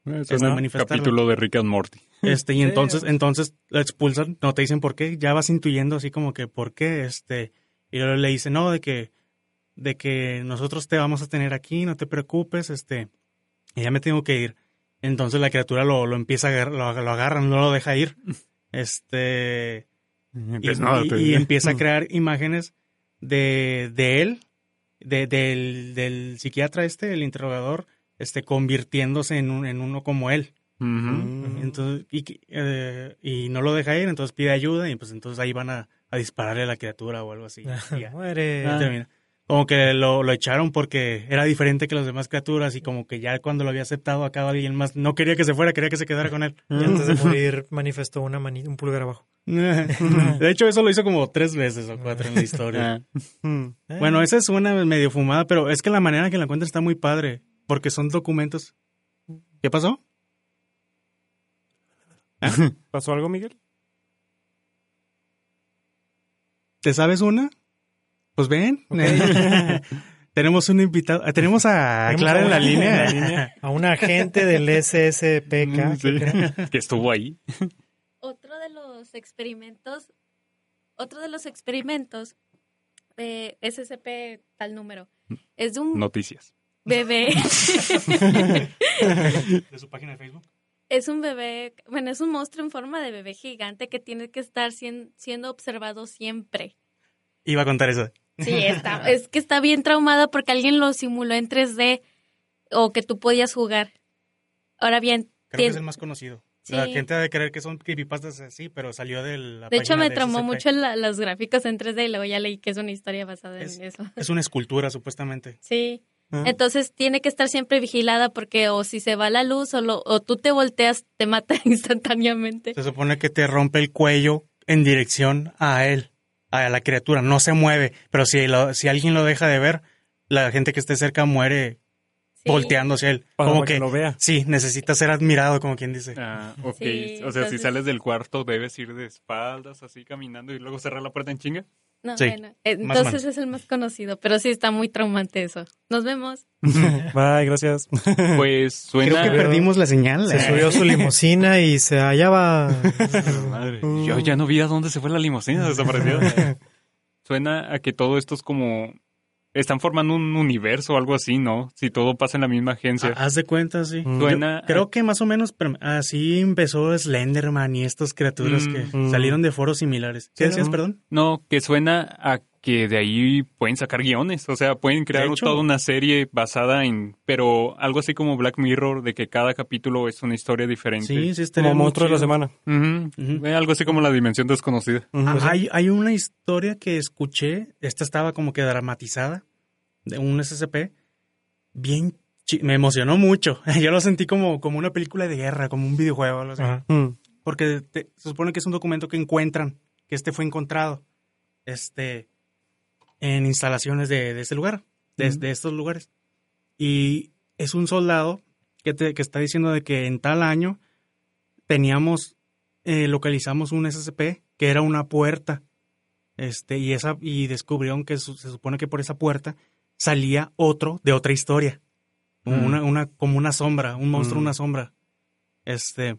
Eh, es manifestarlo. capítulo de Rick and Morty. Este, y entonces, entonces la expulsan, no te dicen por qué, ya vas intuyendo así como que por qué, este, y luego le dicen, no, de que, de que nosotros te vamos a tener aquí, no te preocupes, este, y ya me tengo que ir. Entonces la criatura lo, lo empieza a agarrar, lo, lo agarran, no lo deja ir. Este, y, Pues nada, y- te- y empieza a crear imágenes de, de él, de, del, del psiquiatra este, el interrogador, este, convirtiéndose en, un, en uno como él. Entonces, y, eh, y no lo deja ir, entonces pide ayuda y pues entonces ahí van a a dispararle a la criatura o algo así. y ya. Muere. Como que lo, lo echaron porque era diferente que las demás criaturas y como que ya cuando lo había aceptado acá alguien más no quería que se fuera, quería que se quedara con él. Y antes de morir manifestó una mani- un pulgar abajo. De hecho, eso lo hizo como tres veces o cuatro en la historia. Ah, Mm. Eh, Bueno, esa es una medio fumada, pero es que la manera que la encuentran está muy padre, porque son documentos. ¿Qué pasó? ¿Pasó algo, Miguel? ¿Te sabes una? Pues ven. tenemos un invitado. ah, Tenemos a Clara en la línea. en la línea. a un agente del SSPK. sí, que estuvo ahí. Otro de los experimentos, otro de los experimentos de SCP tal número, es de un Noticias. Bebé, De su página de Facebook. es un bebé, bueno, es un monstruo en forma de bebé gigante que tiene que estar sien- siendo observado siempre. Iba a contar eso. Sí, está, es que está bien traumado porque alguien lo simuló en 3D o que tú podías jugar. Ahora bien, Creo que es el más conocido. Sí. La gente ha de creer que son creepypastas así, pero salió de la de hecho me de traumó SCP. mucho la- los gráficos en 3D y luego ya leí que es una historia basada Es- en eso. Es una escultura, supuestamente. Sí. Ah. Entonces tiene que estar siempre vigilada porque o si se va la luz o, lo- o tú te volteas, te mata instantáneamente. Se supone que te rompe el cuello en dirección a él, a la criatura. No se mueve, pero si, lo- si alguien lo deja de ver, la gente que esté cerca muere Sí. volteando hacia él. Para como que que, lo vea. sí, necesita ser admirado, como quien dice. Ah, ok. Sí, o sea, si sales del cuarto, debes ir de espaldas, así caminando y luego cerrar la puerta en chinga. No, Sí, bueno, eh, entonces es el más conocido, pero sí está muy traumante eso. Nos vemos. Bye, gracias. Pues suena. Creo que perdimos la señal. Se subió a su limusina y se hallaba. Madre, yo ya no vi a dónde se fue la limusina, desapareció. Suena a que todo esto es como. Están formando un universo o algo así, ¿no? Si todo pasa en la misma agencia. Ah, Haz de cuenta, sí. Mm. Suena. Creo que más o menos pero así empezó Slenderman y estas criaturas Mm. que Mm. salieron de foros similares. ¿Qué Sí, decías, ¿no? perdón? No, que suena a que de ahí pueden sacar guiones. O sea, pueden crear hecho. toda una serie basada en. Pero algo así como Black Mirror, de que cada capítulo es una historia diferente. Sí, sí, Como monstruo de la semana. Algo así como la dimensión desconocida. Hay, hay una historia que escuché, esta estaba como que dramatizada, de un SCP, bien, me emocionó mucho. Yo lo sentí como, como una película de guerra, como un videojuego, algo así. Ajá. Mm. porque te- se supone que es un documento que encuentran, que este fue encontrado, este, en instalaciones de, de ese lugar, de, estos lugares. Y es un soldado que, te- que está diciendo de que en tal año teníamos, eh, localizamos un SCP que era una puerta, este, y esa, y descubrieron que su- se supone que por esa puerta salía otro de otra historia. Una, una, como una sombra, un monstruo, una sombra. Este,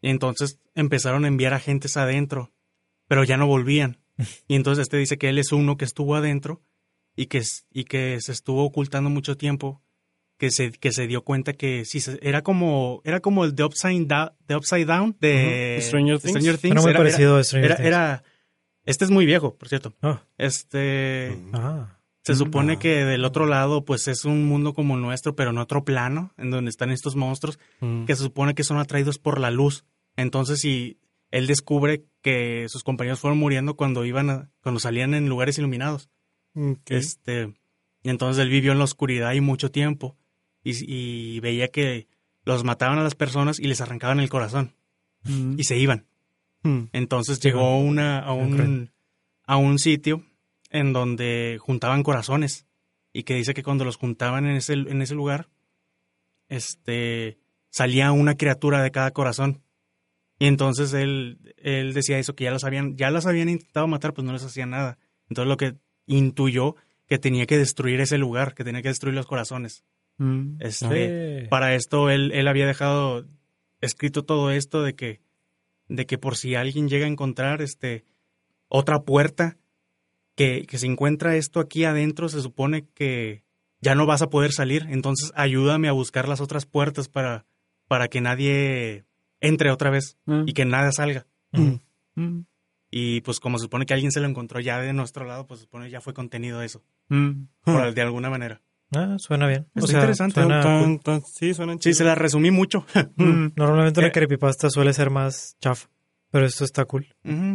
y entonces empezaron a enviar agentes adentro, pero ya no volvían. Y entonces este dice que él es uno que estuvo adentro y que, y que se estuvo ocultando mucho tiempo, que se, que se dio cuenta que sí, se- era como, era como el de Upside Down, de, Upside Down de. Stranger Things. Era muy Era- parecido a Stranger Era, Things. era, este es muy viejo, por cierto. Ah. Este, Ah. se supone Ah. que del otro lado, pues es un mundo como nuestro, pero en otro plano, en donde están estos monstruos Mm. que se supone que son atraídos por la luz. Entonces, si él descubre que sus compañeros fueron muriendo cuando iban a- cuando salían en lugares iluminados. Este, y entonces él vivió en la oscuridad y mucho tiempo. Y, y veía que los mataban a las personas y les arrancaban el corazón. Mm. Y se iban. Mm. Entonces Sí, llegó una, a, un, a un sitio en donde juntaban corazones. Y que dice que cuando los juntaban en ese, en ese lugar, este, salía una criatura de cada corazón. Y entonces él, él decía eso, que ya los habían, ya los habían intentado matar, pues no les hacía nada. Entonces lo que intuyó que tenía que destruir ese lugar, que tenía que destruir los corazones. Mm. Este, para esto él, él había dejado escrito todo esto de que, de que por si alguien llega a encontrar este otra puerta, que, que se encuentra esto aquí adentro, se supone que ya no vas a poder salir. Entonces ayúdame a buscar las otras puertas para, para que nadie entre otra vez Ah. y que nada salga. Ujú. Mm. Y pues como se supone que alguien se lo encontró ya de nuestro lado, pues se supone que ya fue contenido eso, Mm. por, de alguna manera. Ah, suena bien. Está interesante. suena Tan- tan- sí, suenan Sí, se la resumí mucho. Mm, Normalmente una Eh. creepypasta suele ser más chafa. Pero esto está cool.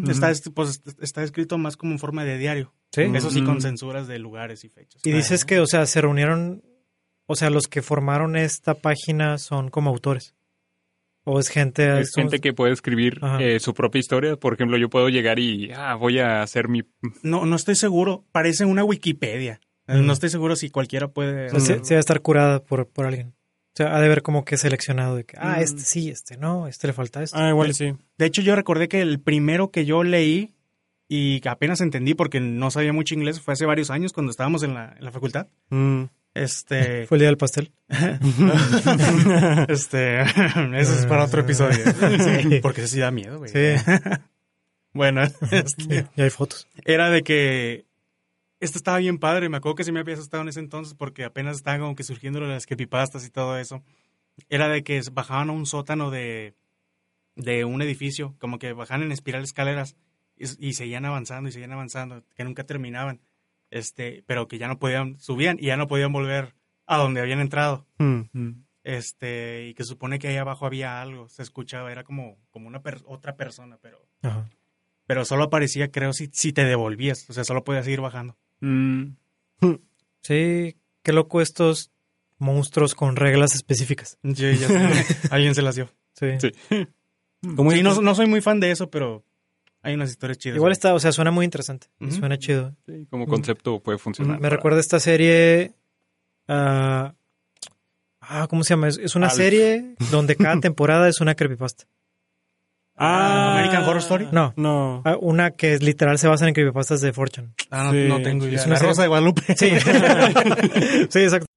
Está, est- pues, est- está escrito más como en forma de diario. Sí. Eso sí, con Mm. censuras de lugares y fechas. Y dices que, o sea, se reunieron, o sea, los que formaron esta página son como autores. O es gente... Es gente que puede escribir eh, su propia historia. Por ejemplo, yo puedo llegar y ah, voy a hacer mi... No, no estoy seguro. Parece una Wikipedia. Eh, Mm. No estoy seguro si cualquiera puede. O sea, se, se debe estar curada por, por alguien. O sea, ha de ver como que seleccionado de que, ah, Mm. este sí, este no, este le falta esto. Ah, igual y sí. De hecho, yo recordé que el primero que yo leí y que apenas entendí porque no sabía mucho inglés fue hace varios años cuando estábamos en la, en la facultad. Mm. Este. Fue el día del pastel. este. Eso es para otro episodio. Sí, porque eso sí da miedo, güey. Sí, Bueno, este, y hay fotos. era de que. Esto estaba bien padre. Me acuerdo que sí me había asustado en ese entonces porque apenas estaban como que surgiendo las creepypastas y todo eso. Era de que bajaban a un sótano de, de un edificio, como que bajaban en espiral escaleras y, y seguían avanzando y seguían avanzando, que nunca terminaban. Este, pero que ya no podían, subían y ya no podían volver a donde habían entrado. Mm. Este, y que supone que ahí abajo había algo, se escuchaba, era como, como una per- otra persona, pero, Ajá. pero solo aparecía, creo, si, si te devolvías, o sea, solo podías seguir bajando. Mm, Sí, qué loco estos monstruos con reglas específicas. Sí, ya sé. alguien se las dio. Sí. Sí. ¿Cómo Sí, no, no soy muy fan de eso, pero hay unas historias chidas. Igual está, o sea, suena muy interesante. Suena chido. sí, como concepto puede funcionar. Me para- recuerda esta serie. ah, ah, ¿cómo se llama? Es, es una Alf. serie donde cada temporada es una creepypasta. Ah, American Horror Story. No, No. ah, una que es literal se basa en creepypastas de Fortune. Ah, no, Sí, no tengo idea. es una La Rosa de Guadalupe. Sí. sí, exacto.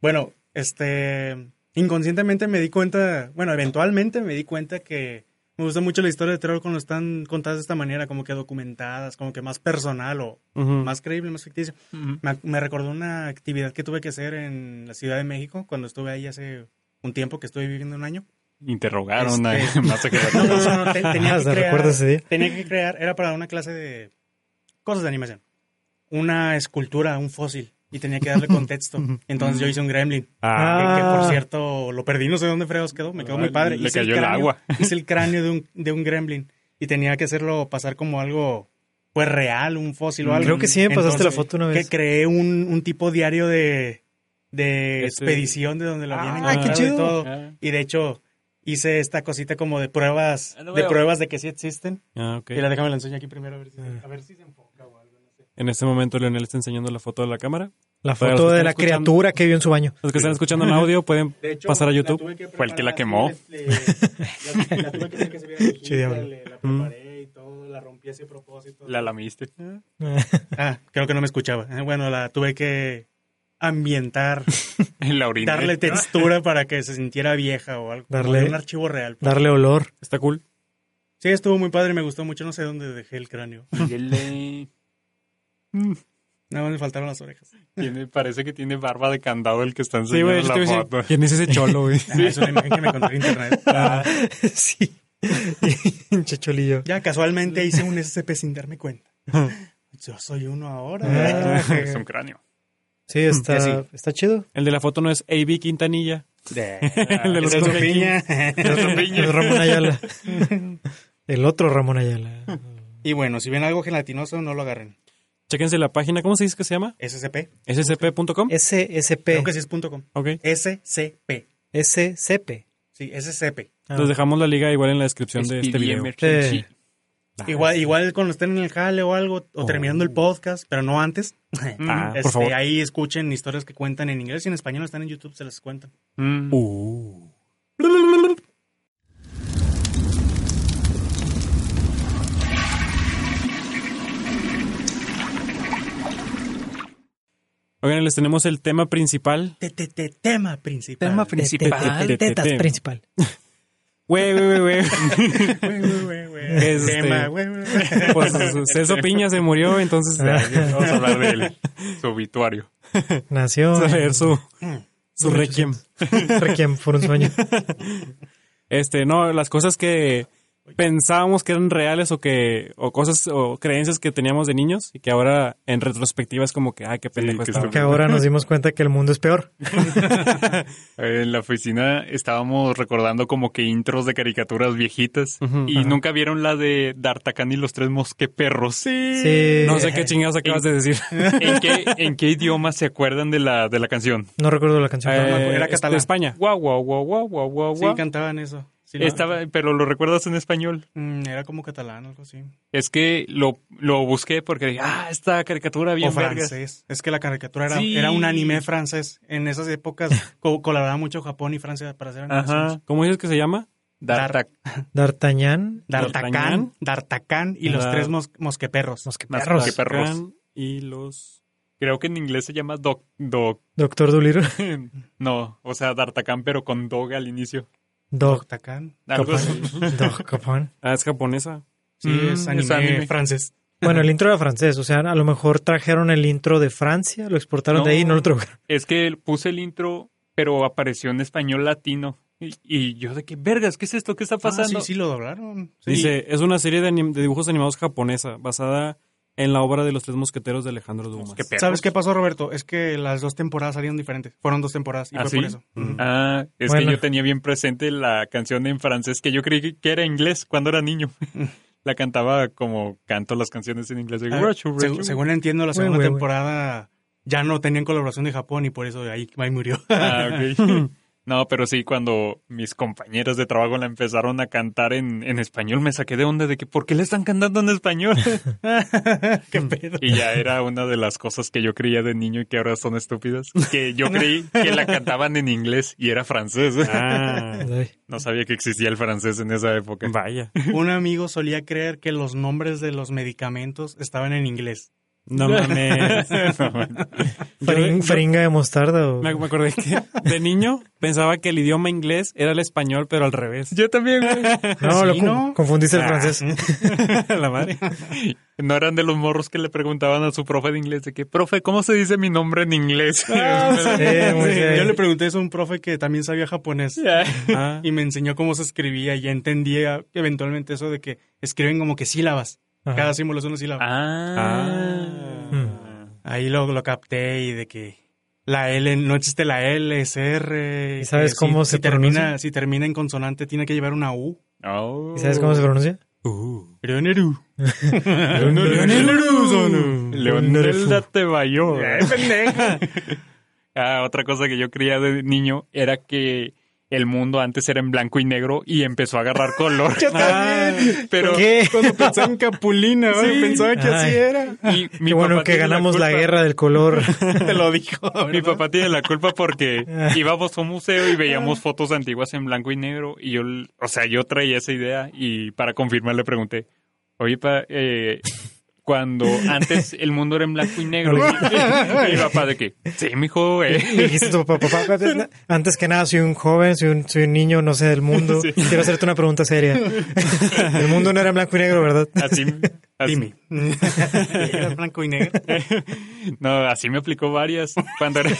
Bueno, este, inconscientemente me di cuenta, bueno, eventualmente me di cuenta que me gusta mucho la historia de terror cuando están contadas de esta manera, como que documentadas, como que más personal o más creíble, más ficticia. Ujú. Me, me recordó una actividad que tuve que hacer en la Ciudad de México cuando estuve ahí hace un tiempo que estuve viviendo un año. Interrogaron a Este- más a que No, no, no, no, te- tenía, Ah, que ¿se crear, recuerda ese día? tenía que crear, era para una clase de cosas de animación, una escultura, un fósil, y tenía que darle contexto. Entonces yo hice un gremlin. Ah, Que, que, por cierto, lo perdí, no sé dónde fregados quedó, me quedó muy Ah, padre. le Hice cayó el cráneo- agua. Hice el cráneo de un, de un gremlin y tenía que hacerlo pasar como algo, pues real, un fósil o algo. Creo que sí me pasaste la foto una Que vez. creé un, un tipo diario de, de Ese- expedición de donde lo habían Ah, qué y chido. todo. Ah. Y de hecho, hice esta cosita como de pruebas, Ah, de pruebas de que sí existen. Ah, ok. Y la déjame la enseño aquí primero a ver si, Ah. a ver si se enfoca o algo. no sé. En este momento Leonel está enseñando la foto de la cámara. La foto de la criatura que vio en su baño. Los que están escuchando en audio pueden hecho, pasar a YouTube. Fue el que la quemó. le- le- la, la tuve que hacer que se viera le- la preparé y todo, la rompí a ese propósito. La lamiste. Ah, creo que no me escuchaba. Eh, Bueno, la tuve que ambientar, En la orina. darle textura para que se sintiera vieja o algo. Darle- un archivo real. pues. Darle olor. Está cool. Sí, estuvo muy padre, me gustó mucho. No sé dónde dejé el cráneo. Dígale. Nada más me faltaron las orejas. Tiene, parece que tiene barba de candado el que está Sí, güey. enseñando yo te la iba a decir, foto. ¿Quién es ese cholo, güey? Ah, es una imagen que me encontré en internet. Ah, sí. Checholillo. Ya casualmente hice un SCP sin darme cuenta. Yo soy uno ahora. Ah. Es un cráneo. Sí, está, sí. está chido. El de la foto no es AB Quintanilla. De, El de los Piña. El Ramón Ayala. El otro Ramón Ayala. Y bueno, si ven algo gelatinoso, no lo agarren. Chéquense la página. ¿Cómo se dice que se llama? SCP. scp.com. SSP. Creo que sí es punto .com. Ok. SCP. SCP. Sí, SCP. Ah. Les dejamos la liga igual en la descripción de este video. Emergency. Igual, igual cuando estén en el jale o algo, o terminando el podcast, pero no antes. Ah, este, por favor. Ahí escuchen historias que cuentan en inglés y en español están en YouTube, se las cuentan. Mm. Uh. Oigan, les tenemos el tema principal. Te- te- te- Tema principal. Tema Te- te- principal. te- Tetas Te- te- principal. Güey, güey, güey, güey. Güey, güey, güey, güey. Este- Tema, güey. Pues Celso Piña se murió, entonces Vamos a hablar de él. Su obituario. Nació. vamos a leer su, su requiem. Requiem por un sueño. Este, no, las cosas que pensábamos que eran reales o que o cosas o creencias que teníamos de niños y que ahora en retrospectiva es como que ay qué pendejo que estaba. está- Que ahora nos dimos cuenta que el mundo es peor. En la oficina estábamos recordando como que intros de caricaturas viejitas y nunca vieron la de D'Artagnan y los tres mosqueperros. Sí. Sí. No sé qué chingados acabas de decir. ¿En qué, ¿En qué idioma se acuerdan de la, de la canción? No recuerdo la canción. Eh, era es catalán. de España. Guau, guau, guau, guau, guau, guau, Sí, cantaban eso. Sí, ¿no? Estaba, pero lo recuerdas en español. Mm, era como catalán, algo así. Es que lo, lo busqué porque dije, ah, esta caricatura bien o vergas. francés. Es que la caricatura era, Sí. era un anime francés. En esas épocas co- colaboraba mucho Japón y Francia para hacer animaciones. Ajá. ¿Cómo dices que se llama? D'Artag- D'Artagnan. D'Artagnan, D'Artagnan. Y los tres mos- mosqueperros. Mosqueperros. Mosqueperros. Y los... Creo que en inglés se llama Doc, Doc. Doctor Dolittle. No, o sea, D'Artagnan, pero con Dog al inicio. Doc. D'Artagnan. Algo así. Doc Capón. Ah, es japonesa. Sí, Mm, es, es anime francés. Bueno, el intro era francés, o sea, a lo mejor trajeron el intro de Francia, lo exportaron de ahí y no lo trajeron. Es que puse el intro, pero apareció en español latino. Y, y yo de qué vergas, ¿qué es esto? ¿Qué está Ah, pasando? sí, sí, lo doblaron. Sí. Dice, es una serie de, anim- de dibujos animados japonesa basada en la obra de los tres mosqueteros de Alejandro Dumas. ¿Sabes qué pasó, Roberto? Es que las dos temporadas salieron diferentes. Fueron dos temporadas y ¿Ah, fue sí? por eso. Mm. Ah, es Bueno. que yo tenía bien presente la canción en francés que yo creí que era inglés cuando era niño. la cantaba como canto las canciones en inglés. Ah, según entiendo, la segunda temporada ya no tenían colaboración de Japón y por eso ahí, ahí murió. Ah, ok. No, pero sí, cuando mis compañeros de trabajo la empezaron a cantar en, en español, me saqué de onda de que ¿por qué le están cantando en español? ¿Qué pedo? y ya era una de las cosas que yo creía de niño y que ahora son estúpidas. Que yo creí que la cantaban en inglés y era francés. Ah, No sabía que existía el francés en esa época. vaya. Un amigo solía creer que los nombres de los medicamentos estaban en inglés. No mames. faringa de mostarda o... Me, me acordé que de niño pensaba que el idioma inglés era el español, pero al revés. Yo también, güey. No, lo Sí, con- ¿no? confundiste el Ah. francés. la madre. No eran de los morros que le preguntaban a su profe de inglés de que, profe, ¿cómo se dice mi nombre en inglés? Sí, muy Sí, bien. yo le pregunté eso a un profe que también sabía japonés Ah, y me enseñó cómo se escribía y ya entendía eventualmente eso de que escriben como que sílabas. Ajá. Cada símbolo es una sílaba. ah. Ahí lo, lo capté y de que la L, no existe la L, es R. ¿Y sabes que cómo si, se si termina, pronuncia? si termina en consonante tiene que llevar una U. Oh. ¿Y sabes cómo se pronuncia? uh. Leoneru. Leonelda te vayó. ah, otra cosa que yo creía de niño era que el mundo antes era en blanco y negro y empezó a agarrar color. Ah, Pero ¿Qué? Cuando pensaba en Capulina, ¿no? Sí. pensaba que así era. y mi Qué bueno papá que ganamos la, guerra del color. Te lo dijo. Mi papá tiene la culpa porque íbamos a un museo y veíamos fotos antiguas en blanco y negro y yo, o sea, yo traía esa idea y para confirmar le pregunté, oye, pa, eh, cuando antes el mundo era en blanco y negro, y, mi papá de que, sí, mijo, Le eh. dijiste tu papá, papá, antes que nada soy un joven, soy un, soy un niño, no sé del mundo. Sí. Quiero hacerte una pregunta seria. El mundo no era en blanco y negro, ¿verdad? así, así- Dime. Era blanco y negro. No, así me aplicó varias. Cuando era,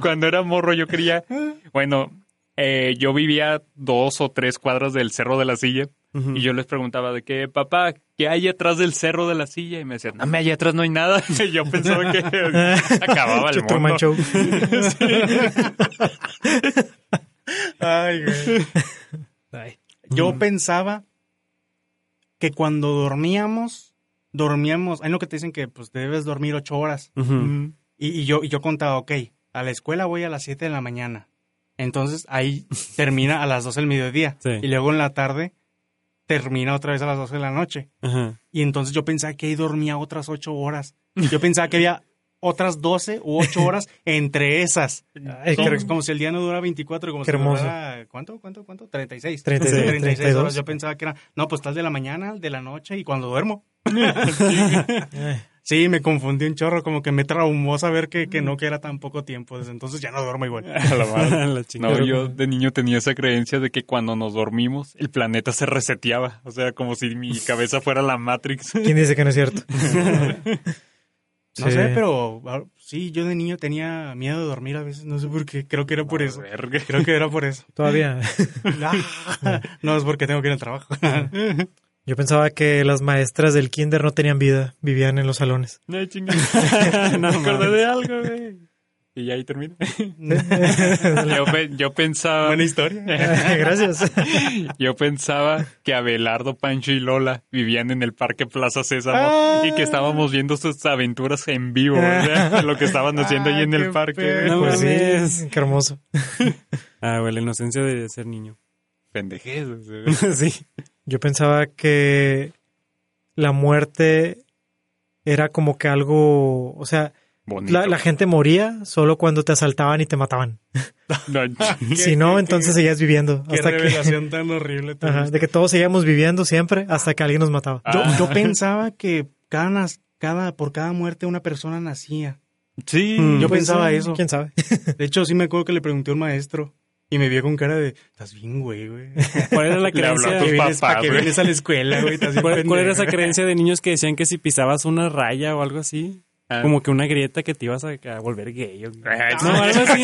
cuando era morro yo quería, bueno, eh, yo vivía dos o tres cuadras del Cerro de la Silla y yo les preguntaba de que, papá, ¿qué hay atrás del Cerro de la Silla? Y me decían, no, me allá atrás no hay nada. Y yo pensaba que acababa el mundo. Show. Ay, güey. Ay. Yo pensaba que cuando dormíamos, dormíamos. Hay lo que te dicen que pues debes dormir ocho horas. Y, y yo, y yo contaba, ok, a la escuela voy a las 7 de la mañana. Entonces ahí termina a las 12 del mediodía. Sí. Y luego en la tarde termina otra vez a las 12 de la noche. Ajá. Y entonces yo pensaba que ahí dormía otras 8 horas. Yo pensaba que había otras 12 u 8 horas entre esas. Ay, como, como si el día no dura 24, como Qué si hermoso. durara, ¿cuánto, cuánto, cuánto? 36. 36, 36 32. horas. Yo pensaba que era, no, pues tal de la mañana, de la noche y cuando duermo. Sí, me confundí un chorro, como que me traumó saber que, que no, que era tan poco tiempo. Desde entonces ya no duermo igual. A la madre. La chingada. No, yo de niño tenía esa creencia de que cuando nos dormimos, el planeta se reseteaba. O sea, como si mi cabeza fuera la Matrix. ¿Quién dice que no es cierto? No Sí. sé, pero ah, sí, yo de niño tenía miedo de dormir a veces, no sé por qué, creo que era por eso. Verga. Creo que era por eso. Todavía. Ah, no, es porque tengo que ir al trabajo. Yo pensaba que las maestras del kinder no tenían vida, vivían en los salones. No, no me acordé de algo, güey. Y ya ahí termina. yo, yo pensaba, Buena historia. Gracias. yo pensaba que Abelardo, Pancho y Lola vivían en el Parque Plaza Sésamo Ah. y que estábamos viendo sus aventuras en vivo, sea, lo que estaban haciendo ahí en Ah, el qué parque. pedo. No Pues sí, qué hermoso. Ah, güey, la inocencia de ser niño. Pendejez. sí. Yo pensaba que la muerte era como que algo, o sea, la, la gente moría solo cuando te asaltaban y te mataban. No, Si no, entonces seguías viviendo. Qué Hasta que, revelación tan horrible. Ajá, de que todos seguíamos viviendo siempre hasta que alguien nos mataba. Ah. Yo, yo pensaba que cada, cada, por cada muerte una persona nacía. sí. Mm. Yo pensaba eso. ¿Quién sabe? De hecho, sí me acuerdo que le pregunté a un maestro y me vio con cara de, estás bien, güey, güey. ¿Cuál era la creencia? tus ¿Qué vienes, papás, ¿Para qué güey. vienes a la escuela, güey? Estás bien ¿Cuál, cuál era esa creencia de niños que decían que si pisabas una raya o algo así? Ah. Como que una grieta que te ibas a, a volver gay. o- Ah, No, algo así.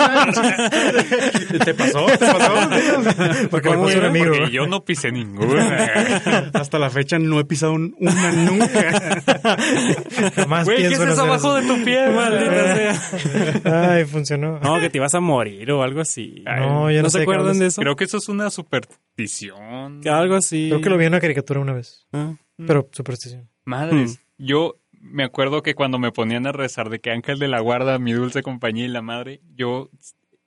¿Te pasó? ¿Te pasó? Porque me ¿Cómo pasó un amigo. Porque yo no pisé ninguna. Hasta la fecha no he pisado un- una nunca. Jamás Güey, ¿qué es eso abajo de tu pie, Maldita sea. Ay, funcionó. No, que te ibas a morir o algo así. No, yo no ¿No sé se acuerdan de eso? Creo que eso es una superstición. Algo así. Creo que lo vi en una caricatura una vez. Ah. Pero superstición. Madres, yo me acuerdo que cuando me ponían a rezar de que Ángel de la Guarda, mi dulce compañía y la madre, yo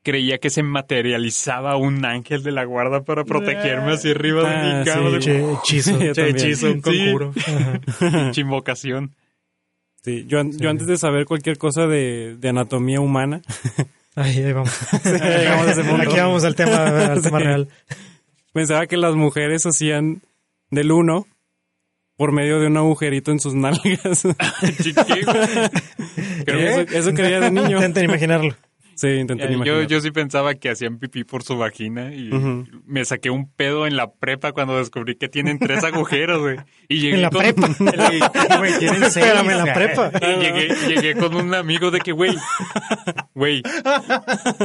creía que se materializaba un ángel de la guarda para protegerme así arriba de Ah, mi cama. sí. de Che, hechizo. Hechizo, un Sí. conjuro. invocación. Sí, yo, an- yo antes de saber cualquier cosa de, de anatomía humana, Ay, ahí vamos. llegamos a ese punto. Aquí vamos al tema, al tema Sí. real. pensaba que las mujeres hacían del uno por medio de un agujerito en sus nalgas. Chiquillo. Creo que Eso, eso creía de niño. Intenten imaginarlo. Sí, intenté Eh, yo, yo sí pensaba que hacían pipí por su vagina y me saqué un pedo en la prepa cuando descubrí que tienen tres agujeros, güey. Y llegué En la con, prepa. Güey, tienen seis. Espérame, en la prepa. y llegué, llegué con un amigo de que, güey, güey,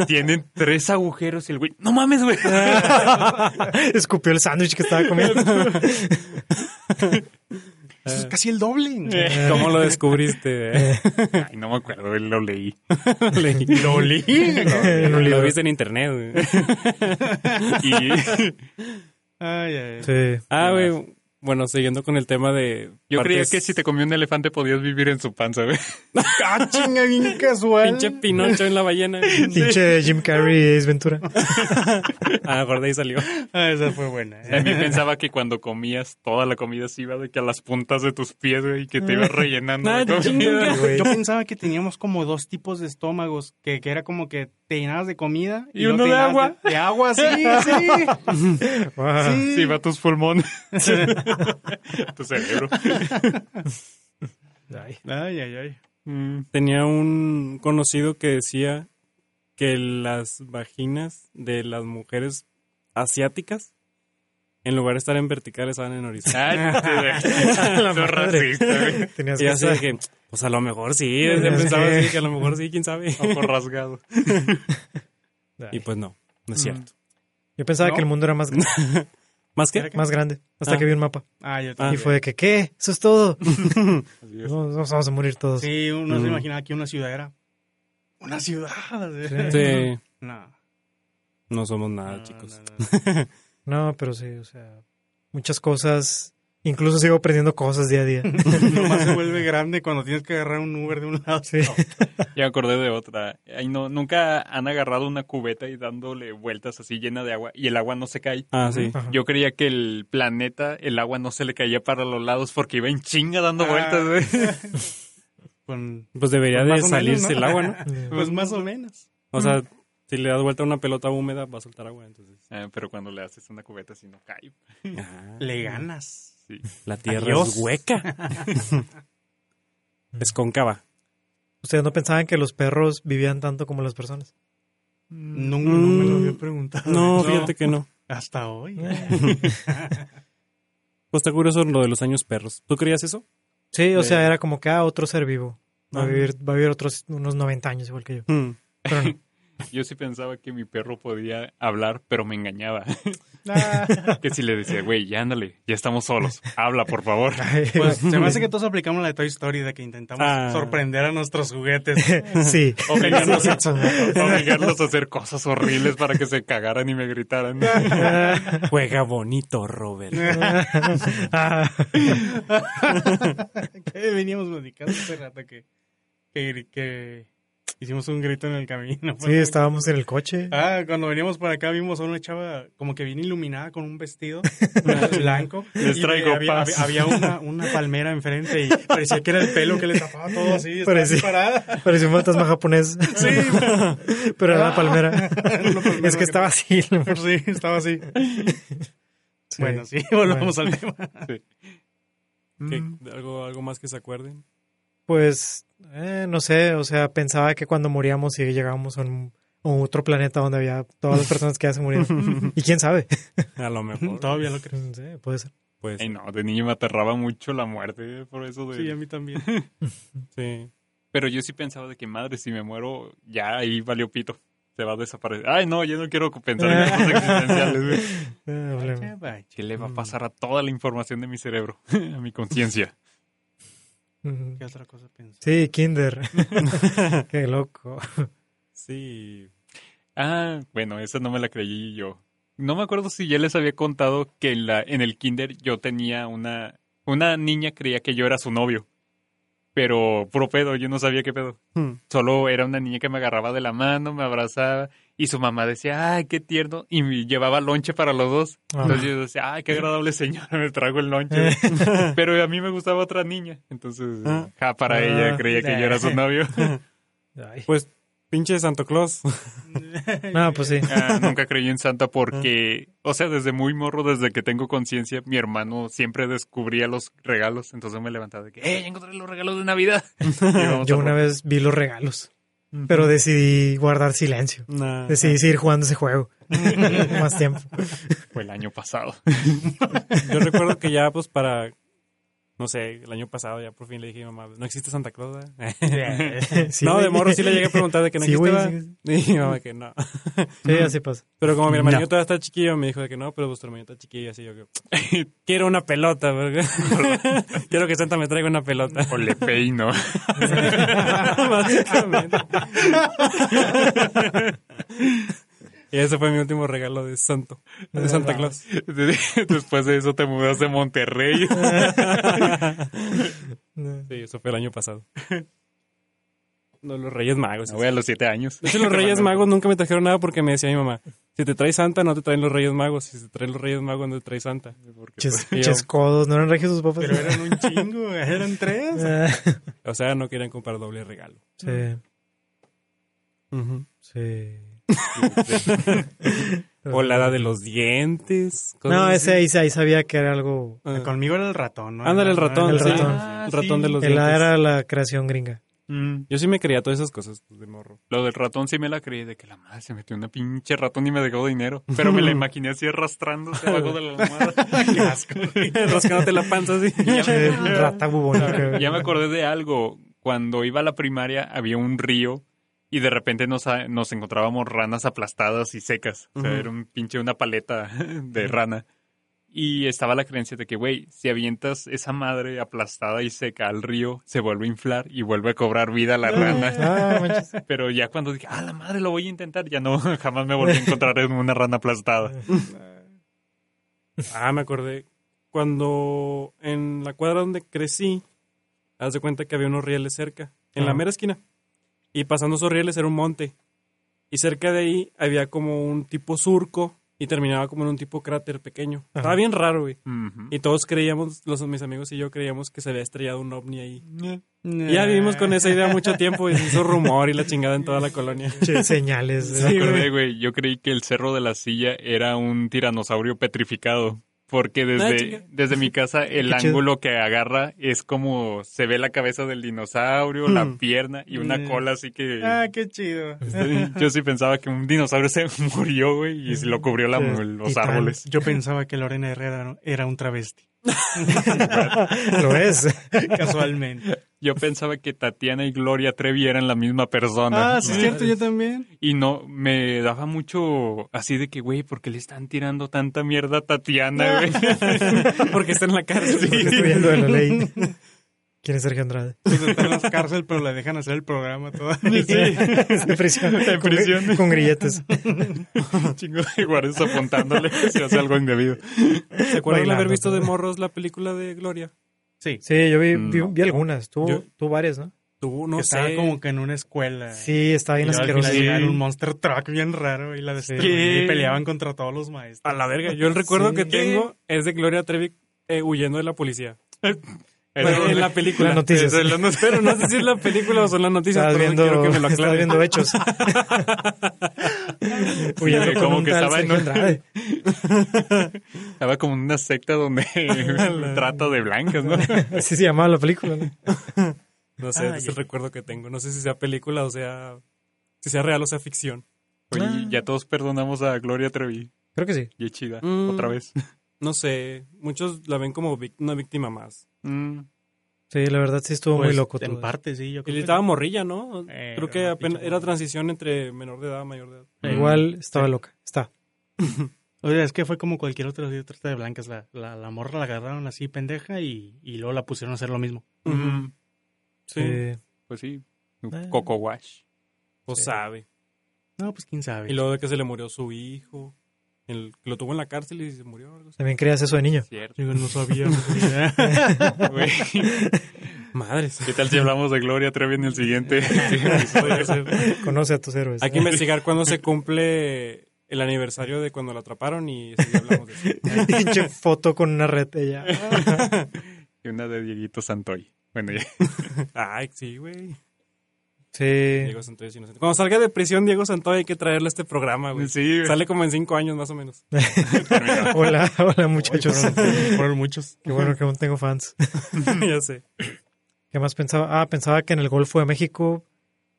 tienen tres agujeros y el güey, no mames, güey. Escupió el sándwich que estaba comiendo. Eso es casi el doble. ¿Cómo lo descubriste? Ay, no me acuerdo, lo leí. Leí. Lo leí. En un Lo viste en internet. Y Ay, ay. Sí. Ah, güey. Bueno, siguiendo con el tema de. Yo creía que si te comía un elefante podías vivir en su panza, güey. Ah, chinga, bien casual. Pinche Pinocho en la ballena. Pinche Jim Carrey Ace Ventura. Ah, mejor de ahí salió. Ah, esa fue buena. También pensaba que cuando comías, toda la comida se iba de que a las puntas de tus pies, güey, y que te ibas rellenando Ah, de comida. chinga. güey. Yo pensaba que teníamos como dos tipos de estómagos, que, que era como que te llenabas de comida Y uno de agua. De, de agua, sí, sí. Wow. Sí. Sí, va a tus pulmones. tu cerebro. Ay. Ay, ay, ay. Mm. Tenía un conocido que decía que las vaginas de las mujeres asiáticas, en lugar de estar en verticales, estaban en. Tenías Y así de estar- que, pues a lo mejor sí. Pensaba así, que a lo mejor sí, quién sabe. Ojo rasgado. Y pues no, no es cierto. Yo pensaba ¿No? que el mundo era más, ¿Más que? más grande. Hasta Ah. que vi un mapa. Ah, yo Ah. también. Y fue de que, ¿qué? Eso es todo. Nos, nos vamos a morir todos. Sí, uno se Mm. imaginaba que una ciudad era. Una ciudad. Sí, No. no somos nada, no, chicos. no, no. No, pero sí, o sea, muchas cosas. Incluso sigo aprendiendo cosas día a día. Nomás se vuelve grande cuando tienes que agarrar un Uber de un lado. Sí. Ya me acordé de otra. Ay, no, nunca han agarrado una cubeta y dándole vueltas así llena de agua y el agua no se cae. Ah, sí. Ajá. Yo creía que el planeta, el agua no se le caía para los lados porque iba en chinga dando Ah. vueltas. Con- Pues debería Pues de menos, salirse ¿no? el agua, ¿no? pues más o menos. O sea, si le das vuelta a una pelota húmeda, va a soltar agua. Entonces, Ah, pero cuando le haces una cubeta así no cae. ah, Le ganas. Sí. la tierra Adiós. es hueca. es cóncava. ¿Ustedes no pensaban que los perros vivían tanto como las personas? Nunca no me lo había preguntado. No, fíjate que no. Hasta hoy. Pues está curioso lo de los años perros. ¿Tú creías eso? Sí, o sea, era como que, ah, otro ser vivo. Va a vivir, va a vivir otros unos 90 años igual que yo. Hmm. Pero no. Yo sí pensaba que mi perro podía hablar, pero me engañaba. Ah, que si le decía, güey, ya ándale, ya estamos solos. Habla, por favor. pues se me hace que todos aplicamos la de Toy Story de que intentamos Ah. sorprender a nuestros juguetes. sí. Obligarlos, obligarlos a hacer cosas horribles para que se cagaran y me gritaran. Juega bonito, Robert. Ah, que veníamos platicando hace rato que, que, que hicimos un grito en el camino. sí, estábamos en el coche. Ah, cuando veníamos por acá vimos a una chava como que bien iluminada con un vestido blanco. Les Y traigo había, paz. había- había una, una palmera enfrente y parecía que era el pelo que le tapaba todo así. Estaba Parecía- así parada. Parecía un fantasma japonés. Sí, Pero era la palmera. Una palmera Es que estaba así. sí, estaba así. Sí. Bueno, sí, volvamos al tema. ¿Qué? Mm, ¿Algo, ¿Algo más que se acuerden? Pues, eh, no sé, o sea, pensaba que cuando moríamos y llegábamos a, un- a otro planeta donde había todas las personas que ya se murieron. y quién sabe. A lo mejor. Todavía lo creo. No sé, puede ser. Pues, Ay, no, de niño me aterraba mucho la muerte, por eso de... Sí, a mí también. sí. Pero yo sí pensaba de que, madre, si me muero, ya ahí valió pito. Se va a desaparecer. Ay, no, yo no quiero pensar en cosas existenciales. güey. Eh, hablemos. ¿Qué le va a pasar a toda la información de mi cerebro? a mi conciencia. ¿Qué otra cosa pensé? Sí, Kinder. Qué loco. Sí. Ah, bueno, esa no me la creí yo. No me acuerdo si ya les había contado que en, la, en el kinder yo tenía una... Una niña creía que yo era su novio. Pero puro pedo, yo no sabía qué pedo. Hmm. Solo era una niña que me agarraba de la mano, me abrazaba y su mamá decía, ay, qué tierno, y me llevaba lonche para los dos. Entonces yo decía, ay, qué agradable señora, me trago el lonche. Pero a mí me gustaba otra niña, entonces Ah. ja, para Ah. ella creía que yo era su novio. Ay. Pues, pinche Santo Claus. No, pues sí. Ah, nunca creí en Santa porque, o sea, desde muy morro, desde que tengo conciencia, mi hermano siempre descubría los regalos, entonces me levantaba de que, ¡eh, encontré los regalos de Navidad! Yo una vez vi los regalos, pero decidí guardar silencio. Nah. Decidí seguir jugando ese juego. Más tiempo. Fue el año pasado. Yo recuerdo que ya, pues, para... No sé, el año pasado ya por fin le dije a mi mamá, ¿no existe Santa Claus? eh?" Sí, no, de morro sí le llegué a preguntar de que no Sí, existe. Y mi mamá que no. Sí, así pasa. Pero como mi hermanito No. todavía está chiquillo, me dijo de que no, pero vuestro hermanito está chiquillo, así yo que quiero una pelota, porque quiero que Santa me traiga una pelota. O le peino. Básicamente. Y ese fue mi último regalo de Santo, de Santa Claus. Después de eso te mudas de Monterrey. Sí, eso fue el año pasado. No, los Reyes Magos. Me voy a los siete años. De hecho, los Reyes Magos nunca me trajeron nada porque me decía mi mamá, si te traes Santa, no te traen los Reyes Magos. Si te traen los Reyes Magos, no te traes Santa. Porque, Ches, Y yo- ches codos, ¿no eran regios sus papás? Pero eran un chingo, eran tres. Ah, O sea, no querían comprar doble regalo. sí, sí. O la edad de los dientes. cosas No, ese ahí, ahí sabía que era algo... Ah. Conmigo era el ratón, ¿no? Ándale, el ratón. El sí. ratón. El ratón de los El dientes. era la creación gringa. Mm, Yo sí me creía todas esas cosas pues, de morro. Lo del ratón sí me la creí, de que la madre se metió una pinche ratón y me dejó dinero. Pero me la imaginé así arrastrándose abajo de la almohada. Qué asco. Rascándote la panza así. Rata bubónica. Ya me acordé de algo. Cuando iba a la primaria había un río y de repente nos, nos encontrábamos ranas aplastadas y secas. O sea, era un pinche una paleta de rana. Y estaba la creencia de que, güey, si avientas esa madre aplastada y seca al río, se vuelve a inflar y vuelve a cobrar vida la rana. Ah, manches. Pero ya cuando dije, ah, la madre, lo voy a intentar, ya no, jamás me volví a encontrar en una rana aplastada. Ah, me acordé. Cuando en la cuadra donde crecí, haz de cuenta que había unos rieles cerca, en la mera esquina. Y pasando esos rieles era un monte. Y cerca de ahí había como un tipo surco y terminaba como en un tipo cráter pequeño. Ajá. Estaba bien raro, güey. Y todos creíamos, los mis amigos y yo creíamos que se había estrellado un ovni ahí. Eh, Y ya vivimos con esa idea mucho tiempo y se hizo rumor y la chingada en toda la colonia. Che, señales. Me acordé, güey, yo creí que el Cerro de la Silla era un tiranosaurio petrificado. Porque desde, desde mi casa el Qué chido. ángulo que agarra es como se ve la cabeza del dinosaurio, la Hmm. pierna y una Mm. cola así que... Ah, qué chido. Sí, Yo sí pensaba que un dinosaurio se murió, güey, y se lo cubrió la- Sí. los árboles. Yo pensaba que Lorena Herrera era un travesti. Lo es. Casualmente. Yo pensaba que Tatiana y Gloria Trevi eran la misma persona. Ah, sí, es cierto, yo también. Y no, me daba mucho así de que, güey, ¿por qué le están tirando tanta mierda a Tatiana, güey? Porque está en la cárcel. Estudiando de la ley. ¿Quién es Sergio Andrade? Pues está en la cárcel, pero le dejan hacer el programa todo. en prisión. En con- prisión. Con, grilletes. Chingo de guardias apuntándole si hace algo indebido. ¿Se acuerdan de haber visto de morros la película de Gloria? Sí. Sí, yo vi, vi, No. vi algunas. Tú, Yo- tú varias, ¿no? Tú, no que estaba sé. como que en una escuela. Sí, estaba bien asqueroso. llegaron un monster truck bien raro y la destruían y peleaban contra todos los maestros. A la verga. Yo el recuerdo Sí. que tengo es de Gloria Trevi eh, huyendo de la policía. Bueno, en la película. Las noticias. No- Pero no sé si es la película o son las noticias, pero viendo, quiero que me lo aclaren. viendo hechos. Huyendo Como un que estaba en Sergio un- Andrade. Estaba como en una secta donde trata de blancas, ¿no? Así se llamaba la película, ¿no? No sé, Ah, es ya. el recuerdo que tengo. No sé si sea película o sea... Si sea real o sea ficción. Oye, Ah. ya todos perdonamos a Gloria Trevi. Creo que sí. Y es chida. Mm. Otra vez. No sé. Muchos la ven como una víctima más. Mm. Sí, la verdad sí estuvo muy Pues, loco todo. En eso. parte, sí. Yo Y creo le que estaba morrilla, ¿no? Eh, Creo que apenas era transición entre menor de edad a mayor de edad. Eh, Igual estaba sí. loca. Está. O sea, es que fue como cualquier otra de trata de blancas. La, la, la morra la agarraron así pendeja y, y luego la pusieron a hacer lo mismo. Sí. Pues sí. Eh. Coco Wash. Sí. sabe. No, pues quién sabe. Y luego de que se le murió su hijo. El, lo tuvo en la cárcel y se murió. algo así. También creías eso de niño. Cierto. Yo no sabía. Madres. ¿Qué tal si hablamos de Gloria Trevi en el siguiente? Conoce a tus héroes. Hay que investigar cuándo se cumple el aniversario de cuando la atraparon y día hablamos de eso. Pinche foto con una red ella. y una de Dieguito Santoy. Bueno, ya. Ay, sí, güey. Sí. Diego Santoy es inocente. Cuando salga de prisión Diego Santoy hay que traerle a este programa, güey. Sí, güey. Sale como en cinco años más o menos. Hola, hola muchachos. Fueron, fueron muchos. Qué bueno que aún tengo fans. ya sé. ¿Qué más pensaba? Ah, pensaba que en el Golfo de México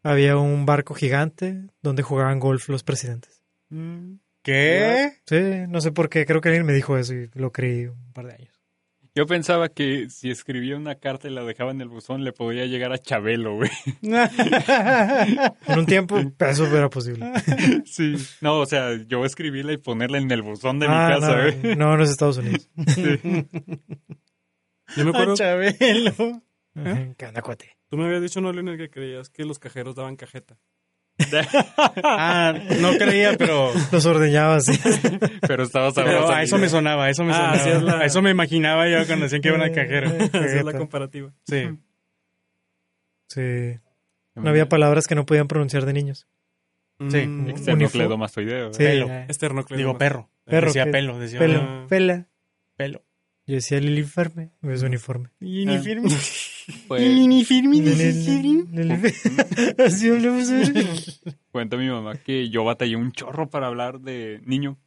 había un barco gigante donde jugaban golf los presidentes. ¿Qué? Sí, no sé por qué. Creo que alguien me dijo eso y lo creí un par de años. Yo pensaba que si escribía una carta y la dejaba en el buzón, le podía llegar a Chabelo, güey. En un tiempo, eso era posible. Sí. No, o sea, yo escribirla y ponerla en el buzón de Ah, mi casa, no, güey. no, no es Estados Unidos. Yo me acuerdo, A Chabelo. ¿Qué onda, cuate? tú me habías dicho, no, Leonel, que creías que los cajeros daban cajeta. Ah, no creía, pero, Los ordeñaba así. Pero estaba pero sabroso. a eso me sonaba, a eso me Ah, sonaba. así es la- A eso me imaginaba yo cuando decían que iban al cajero. Esa es la comparativa. Sí. Sí. No había palabras que no podían pronunciar de niños. Sí. Mm, Sí. güey. Pelo. eh, Esternocleidomastoideo. Digo perro. Perro, Decía pelo, decía Pelo, Ah. pela. pelo. Yo decía el uniforme. Es uniforme. Uniforme. Pues, Uniforme. Así hablamos cuenta mi mamá que yo batallé un chorro para hablar de niño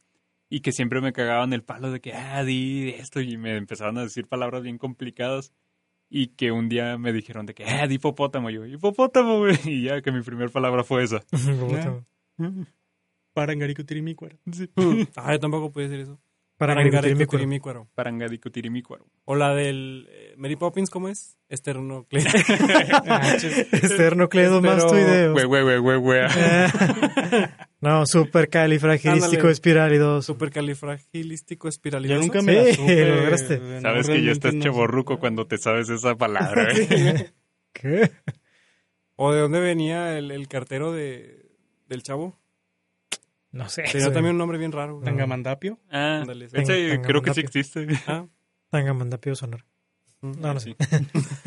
y que siempre me cagaban el palo de que, ah, di esto y me empezaron a decir palabras bien complicadas y que un día me dijeron de que, ah, di hipopótamo. Yo, hipopótamo, güey. Y ya que mi primera palabra fue esa. Parangaricutirimícuaro. Ah, yo tampoco puedo decir eso. Para Parangaricutirimícuaro. Parangadicutirimícuaro. O la del eh, Mary Poppins, ¿cómo es? Esternocleido. Esternocleidomastoideo. Güey, güey, güey, güey, güey. No, supercalifragilístico espiralidoso. Supercalifragilístico Yo espiralidoso. nunca me la Sí, supe. lo lograste. No, Sabes que ya estás no. chaborruco cuando te sabes esa palabra. ¿Qué? ¿O de dónde venía el, el cartero de, del chavo? No sé. Tenía también un nombre bien raro. güey. Tangamandapio. Ah, Ándale, sí. ese Tanga- creo que sí existe. Ah, Tangamandapio Sonora. mm. No, no sé. Sí.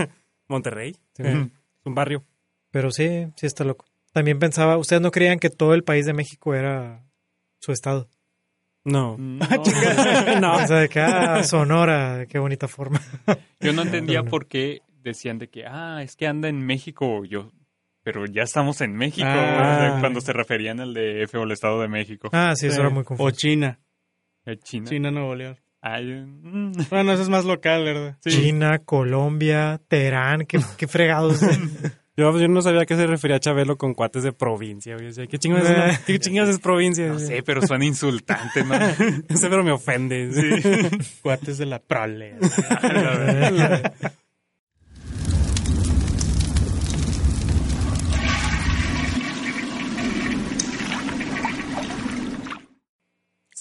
Monterrey. Sí. Eh, un barrio. Pero sí, sí está loco. También pensaba, ¿ustedes no creían que todo el país de México era su estado? No. No, no. O sea, de que, ah, Sonora, qué bonita forma. yo no entendía No, no. por qué decían de que, ah, es que anda en México. Yo, pero ya estamos en México. Ah. o sea, cuando se referían al DF o el Estado de México. Ah, sí, eso Sí. era muy O confuso. China. Eh, China. China, Nuevo León. Ay, mm, Bueno, eso es más local, ¿verdad? sí. China, Colombia, Teherán, qué, qué fregados. Yo, yo no sabía a qué se refería Chabelo con cuates de provincia. O sea, ¿qué chingados, es, una- qué es provincia? No sé, pero suena insultante, ¿no? Ese pero me ofende. Cuates de la prole.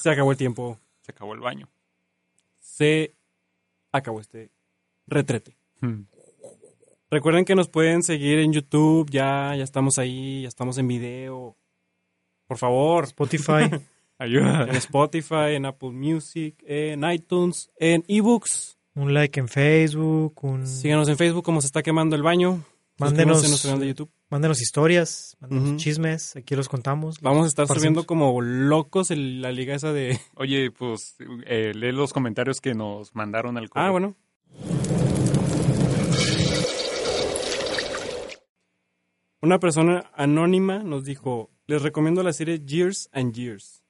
Se acabó el tiempo. Se acabó el baño. Se acabó este retrete. Hmm. Recuerden que nos pueden seguir en YouTube. Ya, ya estamos ahí. Ya estamos en video. Por favor. Spotify. Ayuda. En Spotify, en Apple Music, en iTunes, en ebooks. un like en Facebook, un... Síganos en Facebook como se está quemando el baño. Mándenos- en nuestro canal de YouTube. Mándenos historias, mándenos chismes, aquí los contamos. Vamos a estar subiendo como locos el- la liga esa de... Oye, pues eh, lee los comentarios que nos mandaron al correo. Ah, bueno. Una persona anónima nos dijo, les recomiendo la serie Years and Years.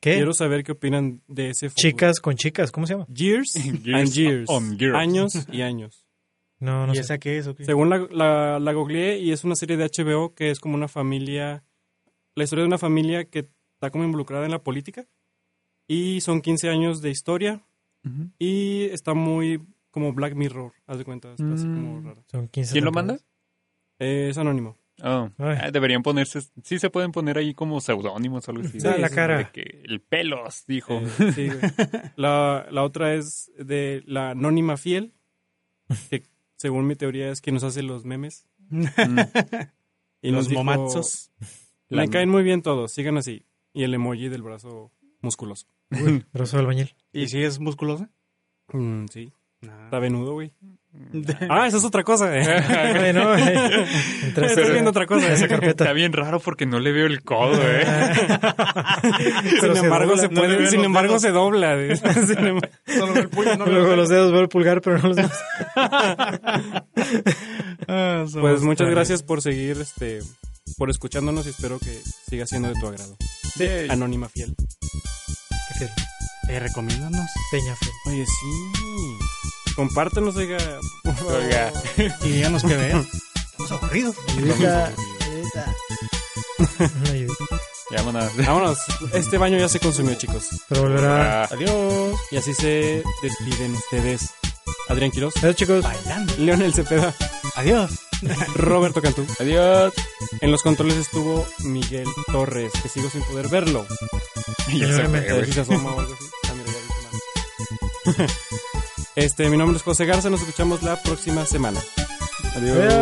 ¿Qué? Quiero saber qué opinan de ese futuro. Chicas con chicas, ¿cómo se llama? Years, Years and Years. on years. Años y años. No, no ¿Y sé. esa qué es? o qué? Según la, la, la googleé y es una serie de HBO que es como una familia, la historia de una familia que está como involucrada en la política y son 15 años de historia Ujú. y está muy como Black Mirror, haz de cuenta, está así como Mm. rara. Son 15 ¿Quién lo manda? Eh, es anónimo. Oh, ah, deberían ponerse, sí se pueden poner ahí como seudónimos o algo así. Sí, la De cara. que el pelos, dijo. Eh, sí, la, la otra es de la anónima fiel, que según mi teoría es quien nos hace los memes. Mm. Y nos Los dijo, momazos. Me La- caen muy bien todos, sigan así. Y el emoji del brazo musculoso. Uy, brazo de albañil. ¿Y si es musculosa? Mm, sí, Ah. está venudo, güey. Ah, esa es otra cosa. eh. Ay, no, eh. Entraste Estás viendo otra cosa. esa carpeta. Está bien raro porque no le veo el codo, ¿eh? sin se embargo, dobla, se le puede, sin embargo, dedos. se dobla. eh. Sin Solo el puño, no Luego los dedos, veo el pulgar, pero no los dedos. Ah, Pues muchas tales. gracias por seguir, este, por escuchándonos y espero que siga siendo de tu agrado. Anónima fiel. Qué fiel. Eh, recomiéndanos. Peña fiel. Oye, sí. Compártenos, oiga. Oiga. Y díganos qué ver. Estamos aburridos. Ayudita. Ayudita. Vámonos. Vámonos. Este baño ya se consumió, chicos. Pero volverá. Adiós. Y así se despiden ustedes. Adrián Quiroz, Adiós, chicos. Bailando. Leonel Cepeda, Adiós. Roberto Cantú. Adiós. En los controles estuvo Miguel Torres, que sigo sin poder verlo. Y ya se se asoma o algo así. Ah, mira, ya. Este, mi nombre es José Garza, nos escuchamos la próxima semana. Adiós.